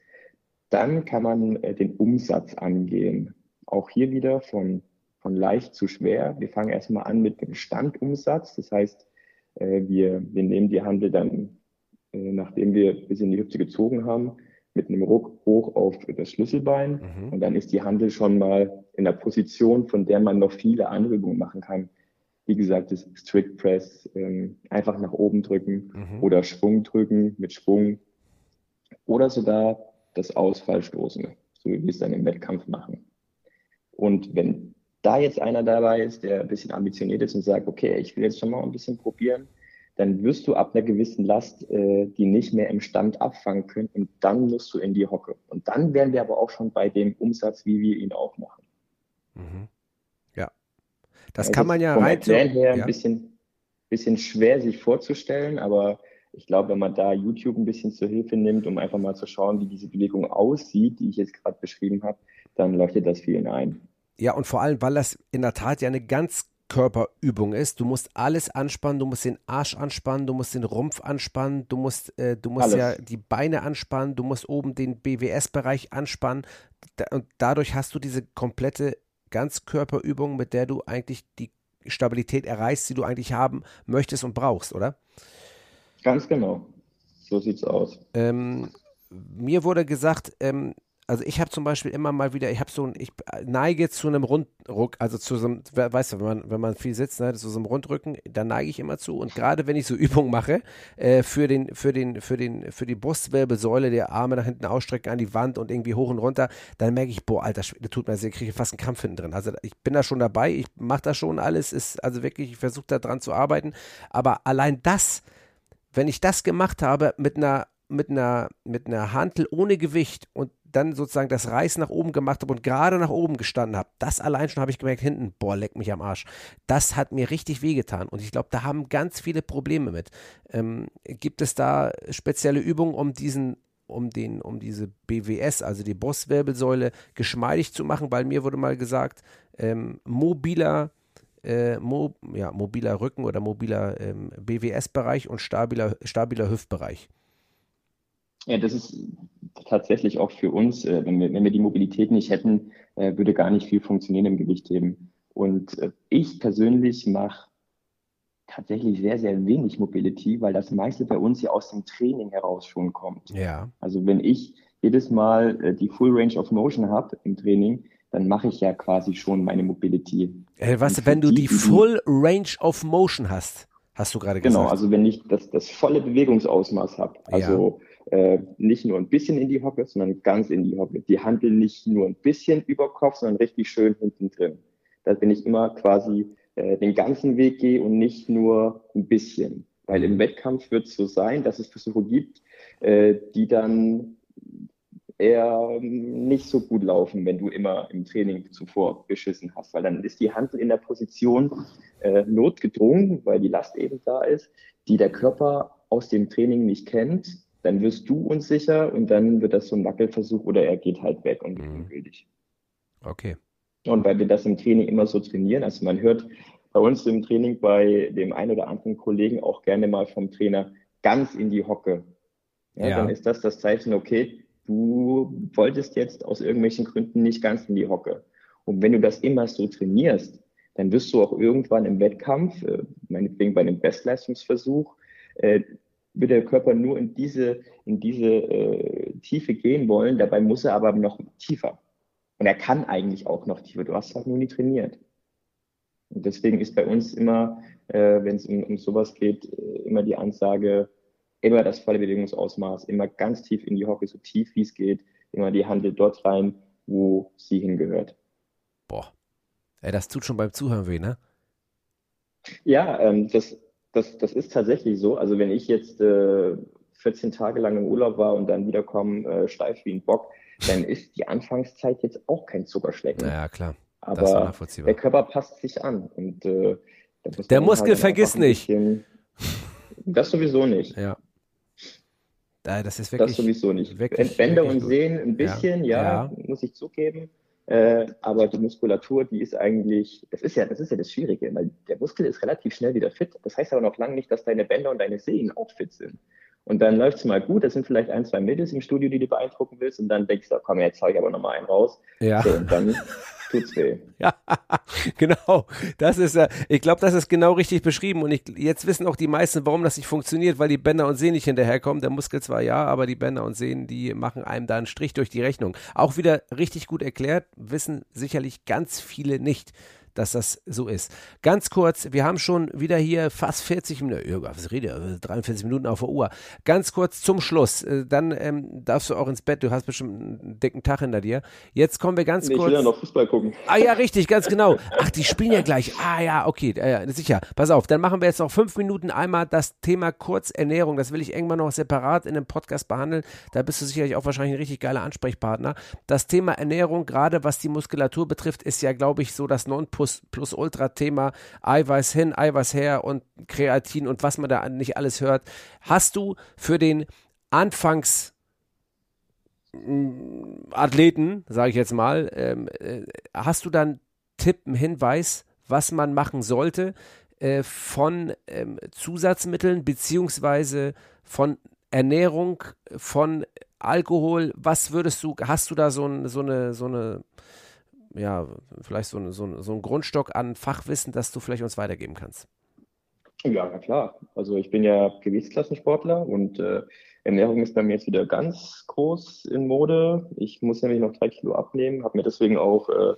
dann kann man äh, den Umsatz angehen. Auch hier wieder von, von leicht zu schwer. Wir fangen erstmal an mit dem Standumsatz. Das heißt, äh, wir, wir nehmen die Handel dann, äh, nachdem wir bis in die Hüfte gezogen haben, mit einem Ruck hoch auf das Schlüsselbein mhm. und dann ist die Handel schon mal in der Position, von der man noch viele andere Übungen machen kann. Wie gesagt, das Strict Press, ähm, einfach nach oben drücken mhm. oder Schwung drücken mit Schwung oder sogar das Ausfallstoßen, so wie wir es dann im Wettkampf machen. Und wenn da jetzt einer dabei ist, der ein bisschen ambitioniert ist und sagt, okay, ich will jetzt schon mal ein bisschen probieren, dann wirst du ab einer gewissen Last äh, die nicht mehr im Stand abfangen können und dann musst du in die Hocke. Und dann wären wir aber auch schon bei dem Umsatz, wie wir ihn auch machen. Mhm. Ja. Das also kann man ja rein. Vom her ja. ein bisschen, bisschen schwer sich vorzustellen, aber ich glaube, wenn man da YouTube ein bisschen zur Hilfe nimmt, um einfach mal zu schauen, wie diese Bewegung aussieht, die ich jetzt gerade beschrieben habe, dann leuchtet das vielen ein. Ja, und vor allem, weil das in der Tat ja eine ganz Körperübung ist. Du musst alles anspannen, du musst den Arsch anspannen, du musst den Rumpf anspannen, du musst, äh, du musst ja die Beine anspannen, du musst oben den BWS-Bereich anspannen. Da, und dadurch hast du diese komplette Ganzkörperübung, mit der du eigentlich die Stabilität erreichst, die du eigentlich haben möchtest und brauchst, oder? Ganz genau. So sieht's aus. Ähm, mir wurde gesagt, ähm, also ich habe zum Beispiel immer mal wieder, ich habe so ein, ich neige zu einem Rundruck, also zu so einem, weißt du, wenn man, wenn man viel sitzt, ne, zu so einem Rundrücken, da neige ich immer zu. Und gerade wenn ich so Übungen mache, äh, für den, für den, für den, für die Brustwirbelsäule, die Arme nach hinten ausstrecken an die Wand und irgendwie hoch und runter, dann merke ich, boah, Alter, das tut mir sehr, kriege ich fast einen Krampf hinten drin. Also ich bin da schon dabei, ich mache da schon alles, ist also wirklich, ich versuche da dran zu arbeiten. Aber allein das, wenn ich das gemacht habe mit einer mit einer, mit einer Hantel ohne Gewicht und dann sozusagen das Reiß nach oben gemacht habe und gerade nach oben gestanden habe, das allein schon habe ich gemerkt, hinten, boah, leck mich am Arsch. Das hat mir richtig wehgetan und ich glaube, da haben ganz viele Probleme mit. Ähm, gibt es da spezielle Übungen, um diesen um den, um diese BWS, also die Brustwirbelsäule, geschmeidig zu machen, weil mir wurde mal gesagt, ähm, mobiler, äh, mo, ja, mobiler Rücken oder mobiler ähm, BWS-Bereich und stabiler, stabiler Hüftbereich. Ja, das ist tatsächlich auch für uns, äh, wenn, wir, wenn wir die Mobilität nicht hätten, äh, würde gar nicht viel funktionieren im Gewichtheben. Und äh, ich persönlich mache tatsächlich sehr, sehr wenig Mobility, weil das meiste bei uns ja aus dem Training heraus schon kommt. Ja. Also wenn ich jedes Mal äh, die Full Range of Motion habe im Training, dann mache ich ja quasi schon meine Mobility. Äh, was, wenn du die, die Full Range of Motion hast, hast du gerade genau, gesagt. Genau, also wenn ich das, das volle Bewegungsausmaß habe, also ja äh, nicht nur ein bisschen in die Hocke, sondern ganz in die Hocke. Die Handel nicht nur ein bisschen über Kopf, sondern richtig schön hinten drin. Dass wenn ich immer quasi äh, den ganzen Weg gehe und nicht nur ein bisschen. Weil im Wettkampf wird es so sein, dass es Versuche gibt, äh, die dann eher nicht so gut laufen, wenn du immer im Training zuvor beschissen hast, weil dann ist die Handel in der Position äh, notgedrungen, weil die Last eben da ist, die der Körper aus dem Training nicht kennt dann wirst du unsicher und dann wird das so ein Wackelversuch oder er geht halt weg und wird mhm. ungültig. Okay. Und weil wir das im Training immer so trainieren, also man hört bei uns im Training bei dem einen oder anderen Kollegen auch gerne mal vom Trainer ganz in die Hocke. Ja, ja. Dann ist das das Zeichen, okay, du wolltest jetzt aus irgendwelchen Gründen nicht ganz in die Hocke. Und wenn du das immer so trainierst, dann wirst du auch irgendwann im Wettkampf, äh, meinetwegen bei einem Bestleistungsversuch, äh, wird der Körper nur in diese, in diese äh, Tiefe gehen wollen. Dabei muss er aber noch tiefer. Und er kann eigentlich auch noch tiefer. Du hast halt nur nie trainiert. Und deswegen ist bei uns immer, äh, wenn es um, um sowas geht, äh, immer die Ansage, immer das volle Bewegungsausmaß, immer ganz tief in die Hocke, so tief wie es geht, immer die Handel dort rein, wo sie hingehört. Boah. Ey, das tut schon beim Zuhören weh, ne? Ja, ähm, das das, das ist tatsächlich so. Also wenn ich jetzt äh, 14 Tage lang im Urlaub war und dann wiederkomme äh, steif wie ein Bock, dann ist die Anfangszeit jetzt auch kein Zuckerschlecken. Naja, klar. Aber der Körper passt sich an. Und, äh, der Muskel halt vergisst nicht. Das sowieso nicht. Ja. Das ist wirklich. Das sowieso nicht. Wirklich, Bänder wirklich und Sehnen ein bisschen, ja. Ja, ja, muss ich zugeben. Äh, aber die Muskulatur, die ist eigentlich, das ist ja, das ist ja das Schwierige, weil der Muskel ist relativ schnell wieder fit. Das heißt aber noch lange nicht, dass deine Bänder und deine Sehnen auch fit sind. Und dann läuft es mal gut, das sind vielleicht ein, zwei Mädels im Studio, die du beeindrucken willst, und dann denkst du, komm, jetzt hau ich aber nochmal einen raus. Ja. So, und dann tut's weh. Ja, genau. Das ist, äh, ich glaube, das ist genau richtig beschrieben. Und ich, jetzt wissen auch die meisten, warum das nicht funktioniert, weil die Bänder und Sehnen nicht hinterherkommen. Der Muskel zwar ja, aber die Bänder und Sehnen, die machen einem da einen Strich durch die Rechnung. Auch wieder richtig gut erklärt, wissen sicherlich ganz viele nicht dass das so ist. Ganz kurz, wir haben schon wieder hier fast 40 Minuten, was rede, 43 Minuten auf der Uhr. Ganz kurz zum Schluss, äh, dann ähm, darfst du auch ins Bett, du hast bestimmt einen dicken Tag hinter dir. Jetzt kommen wir ganz nee, kurz. Ich will ja noch Fußball gucken. Ah ja, richtig, ganz genau. Ach, die spielen ja gleich. Ah ja, okay, äh, sicher. Pass auf, dann machen wir jetzt noch fünf Minuten einmal das Thema Kurzernährung. Das will ich irgendwann noch separat in einem Podcast behandeln. Da bist du sicherlich auch wahrscheinlich ein richtig geiler Ansprechpartner. Das Thema Ernährung, gerade was die Muskulatur betrifft, ist ja, glaube ich, so das Nonplus Plus, Ultra Thema Eiweiß hin, Eiweiß her und Kreatin und was man da nicht alles hört. Hast du für den Anfangs mm, Athleten, sage ich jetzt mal, ähm, äh, hast du dann Tipp, einen Hinweis, was man machen sollte äh, von ähm, Zusatzmitteln beziehungsweise von Ernährung, von Alkohol? Was würdest du, hast du da so, ein, so eine, so eine ja, vielleicht so, so, so ein Grundstock an Fachwissen, das du vielleicht uns weitergeben kannst? Ja, na klar. Also ich bin ja Gewichtsklassensportler und äh, Ernährung ist bei mir jetzt wieder ganz groß in Mode. Ich muss nämlich noch drei Kilo abnehmen, habe mir deswegen auch äh,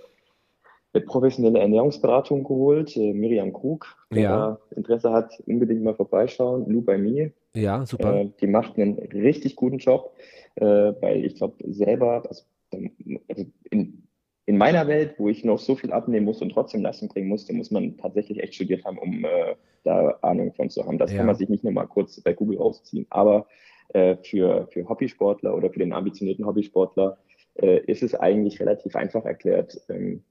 eine professionelle Ernährungsberatung geholt, äh, Miriam Krug. Wer Ja. Interesse hat, unbedingt mal vorbeischauen. Lou by Me. Ja, super. Äh, die macht einen richtig guten Job, äh, weil ich glaube, selber, also, also in, in meiner Welt, wo ich noch so viel abnehmen muss und trotzdem Leistung bringen musste, muss man tatsächlich echt studiert haben, um äh, da Ahnung von zu haben. Das Ja. kann man sich nicht nur mal kurz bei Google rausziehen. Aber äh, für, für Hobbysportler oder für den ambitionierten Hobbysportler äh, ist es eigentlich relativ einfach erklärt. Ähm,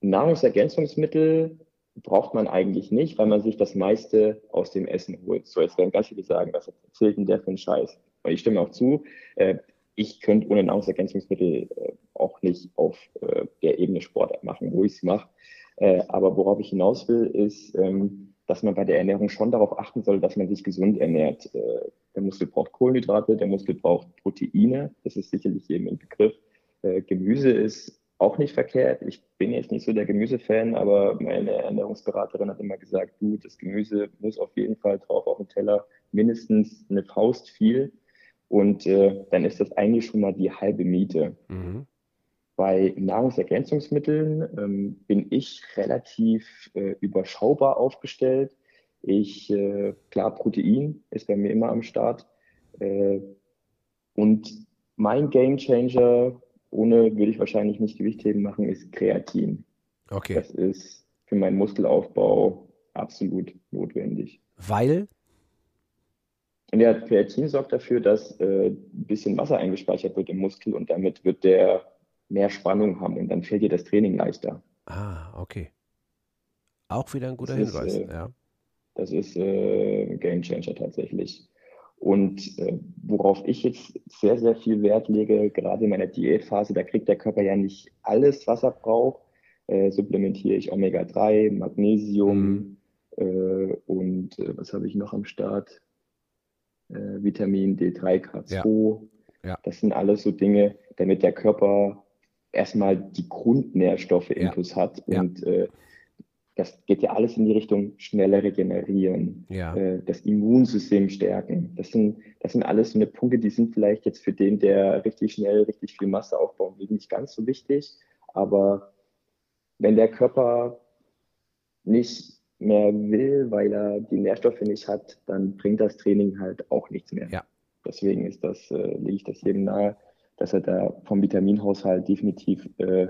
Nahrungsergänzungsmittel braucht man eigentlich nicht, weil man sich das meiste aus dem Essen holt. So, jetzt werden ganz viele sagen, was erzählt denn der für einen Scheiß? Und ich stimme auch zu, äh, ich könnte ohne Nahrungsergänzungsmittel äh, auch nicht auf äh, der Ebene Sport machen, wo ich es mache. Äh, aber worauf ich hinaus will, ist, ähm, dass man bei der Ernährung schon darauf achten soll, dass man sich gesund ernährt. Äh, der Muskel braucht Kohlenhydrate, der Muskel braucht Proteine, das ist sicherlich jedem ein Begriff. Äh, Gemüse ist auch nicht verkehrt. Ich bin jetzt nicht so der Gemüsefan, aber meine Ernährungsberaterin hat immer gesagt, du, das Gemüse muss auf jeden Fall drauf auf dem Teller, mindestens eine Faust viel. Und äh, dann ist das eigentlich schon mal die halbe Miete. Mhm. Bei Nahrungsergänzungsmitteln ähm, bin ich relativ äh, überschaubar aufgestellt. Ich, äh, klar, Protein ist bei mir immer am Start. Äh, und mein Gamechanger, ohne würde ich wahrscheinlich nicht Gewichtheben machen, ist Kreatin. Okay. Das ist für meinen Muskelaufbau absolut notwendig. Weil? Und ja, Kreatin sorgt dafür, dass äh, ein bisschen Wasser eingespeichert wird im Muskel und damit wird der mehr Spannung haben und dann fällt dir das Training leichter. Ah, okay. Auch wieder ein guter Das ist, Hinweis. äh, ja. Das ist äh, ein Game Changer tatsächlich. Und äh, worauf ich jetzt sehr, sehr viel Wert lege, gerade in meiner Diätphase, da kriegt der Körper ja nicht alles, was er braucht. Äh, supplementiere ich Omega-3, Magnesium äh, und äh, was habe ich noch am Start? Äh, Vitamin D3, K2. Ja. Das sind alles so Dinge, damit der Körper erstmal die Grundnährstoffe Ja. intus hat. Ja. Und äh, das geht ja alles in die Richtung schneller regenerieren, Ja. äh, das Immunsystem stärken. Das sind, das sind alles so eine Punkte, die sind vielleicht jetzt für den, der richtig schnell, richtig viel Masse aufbauen will, nicht ganz so wichtig. Aber wenn der Körper nicht mehr will, weil er die Nährstoffe nicht hat, dann bringt das Training halt auch nichts mehr. Ja. Deswegen ist das, äh, lege ich das jedem nahe, dass er da vom Vitaminhaushalt definitiv äh,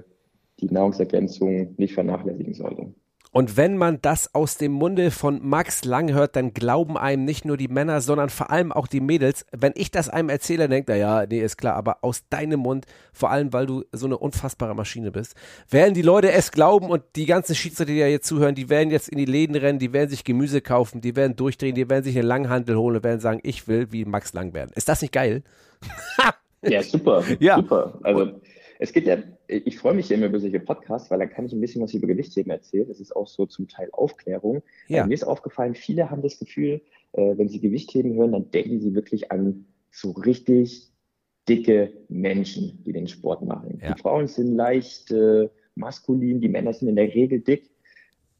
die Nahrungsergänzung nicht vernachlässigen sollte. Und wenn man das aus dem Munde von Max Lang hört, dann glauben einem nicht nur die Männer, sondern vor allem auch die Mädels. Wenn ich das einem erzähle, denkt er, ja, nee, ist klar, aber aus deinem Mund, vor allem weil du so eine unfassbare Maschine bist, werden die Leute es glauben und die ganzen Schiedsrichter, die ja jetzt zuhören, die werden jetzt in die Läden rennen, die werden sich Gemüse kaufen, die werden durchdrehen, die werden sich eine Langhandel holen und werden sagen, ich will wie Max Lang werden. Ist das nicht geil? Ja, super. Ja. Super. Also es geht ja, ich freue mich ja immer über solche Podcasts, weil dann kann ich ein bisschen was über Gewichtheben erzählen. Das ist auch so zum Teil Aufklärung. Ja. Äh, mir ist aufgefallen, viele haben das Gefühl, äh, wenn sie Gewichtheben hören, dann denken sie wirklich an so richtig dicke Menschen, die den Sport machen. Ja. Die Frauen sind leicht äh, maskulin, die Männer sind in der Regel dick.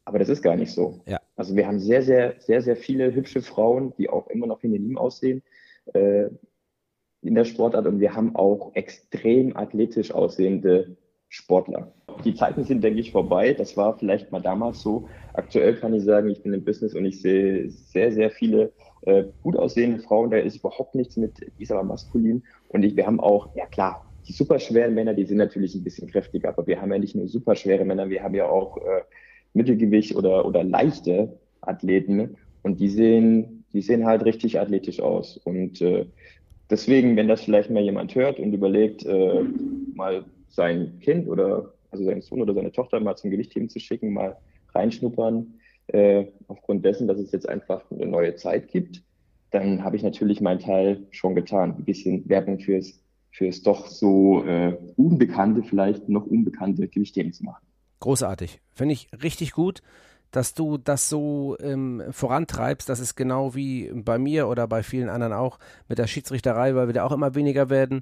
Aber das ist gar nicht so. Ja. Also wir haben sehr, sehr, sehr, sehr viele hübsche Frauen, die auch immer noch feminin aussehen. Äh, in der Sportart und wir haben auch extrem athletisch aussehende Sportler. Die Zeiten sind, denke ich, vorbei. Das war vielleicht mal damals so. Aktuell kann ich sagen, ich bin im Business und ich sehe sehr, sehr viele äh, gut aussehende Frauen. Da ist überhaupt nichts mit, aber maskulin. Und ich, wir haben auch, ja klar, die superschweren Männer, die sind natürlich ein bisschen kräftiger, aber wir haben ja nicht nur superschwere Männer, wir haben ja auch äh, Mittelgewicht oder, oder leichte Athleten. Und die sehen, die sehen halt richtig athletisch aus. Und äh, deswegen, wenn das vielleicht mal jemand hört und überlegt, äh, mal sein Kind oder also seinen Sohn oder seine Tochter mal zum Gewichtheben zu schicken, mal reinschnuppern, äh, aufgrund dessen, dass es jetzt einfach eine neue Zeit gibt, dann habe ich natürlich meinen Teil schon getan. Ein bisschen Werbung fürs, fürs doch so äh, unbekannte, vielleicht noch unbekannte Gewichtheben zu machen. Großartig. Finde ich richtig gut, dass du das so ähm, vorantreibst. Das ist genau wie bei mir oder bei vielen anderen auch mit der Schiedsrichterei, weil wir da auch immer weniger werden.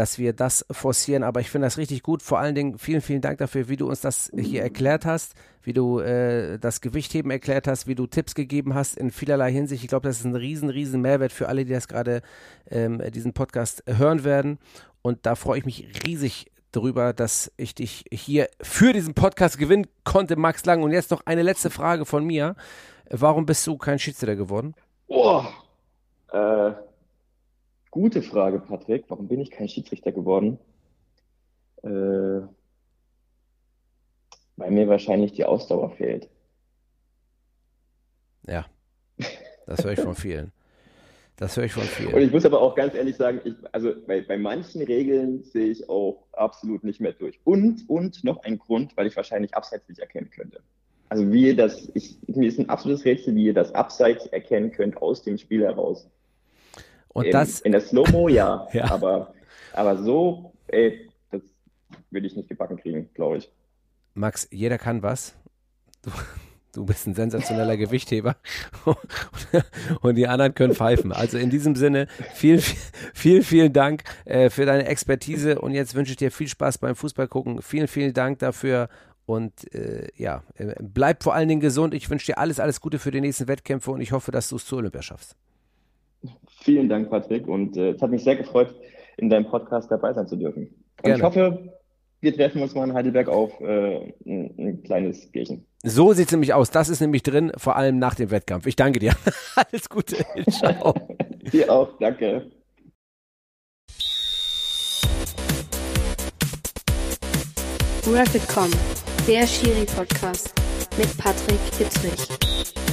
Dass wir das forcieren. Aber ich finde das richtig gut. Vor allen Dingen vielen, vielen Dank dafür, wie du uns das hier erklärt hast, wie du äh, das Gewichtheben erklärt hast, wie du Tipps gegeben hast in vielerlei Hinsicht. Ich glaube, das ist ein riesen, riesen Mehrwert für alle, die das gerade ähm, diesen Podcast hören werden. Und da freue ich mich riesig darüber, dass ich dich hier für diesen Podcast gewinnen konnte, Max Lang. Und jetzt noch eine letzte Frage von mir. Warum bist du kein Schiedsrichter geworden? Oh, äh, gute Frage, Patrick. Warum bin ich kein Schiedsrichter geworden? Äh, weil mir wahrscheinlich die Ausdauer fehlt. Ja, das höre ich von vielen. Das höre ich von vielen. Und ich muss aber auch ganz ehrlich sagen, ich, also bei, bei manchen Regeln sehe ich auch absolut nicht mehr durch. Und, und noch ein Grund, weil ich wahrscheinlich abseits nicht erkennen könnte. Also wie ihr das, ich, mir ist ein absolutes Rätsel, wie ihr das Abseits erkennen könnt aus dem Spiel heraus. Und in, das. In der Slow-Mo ja, Ja. Aber, aber so, ey, das würde ich nicht gebacken kriegen, glaube ich. Max, jeder kann was. Du, du bist ein sensationeller Gewichtheber und die anderen können pfeifen. Also in diesem Sinne, vielen, vielen, vielen Dank äh, für deine Expertise und jetzt wünsche ich dir viel Spaß beim Fußball gucken. Vielen, vielen Dank dafür und äh, ja, äh, bleib vor allen Dingen gesund. Ich wünsche dir alles, alles Gute für die nächsten Wettkämpfe und ich hoffe, dass du es zur Olympia schaffst. Vielen Dank, Patrick, und äh, es hat mich sehr gefreut, in deinem Podcast dabei sein zu dürfen. Und Gerne. ich hoffe, wir treffen uns mal in Heidelberg auf äh, ein, ein kleines Bierchen. So sieht es nämlich aus. Das ist nämlich drin, vor allem nach dem Wettkampf. Ich danke dir. Alles Gute. Ciao. Dir auch, danke. Rapid.com, der Schiri-Podcast mit Patrick Dittrich.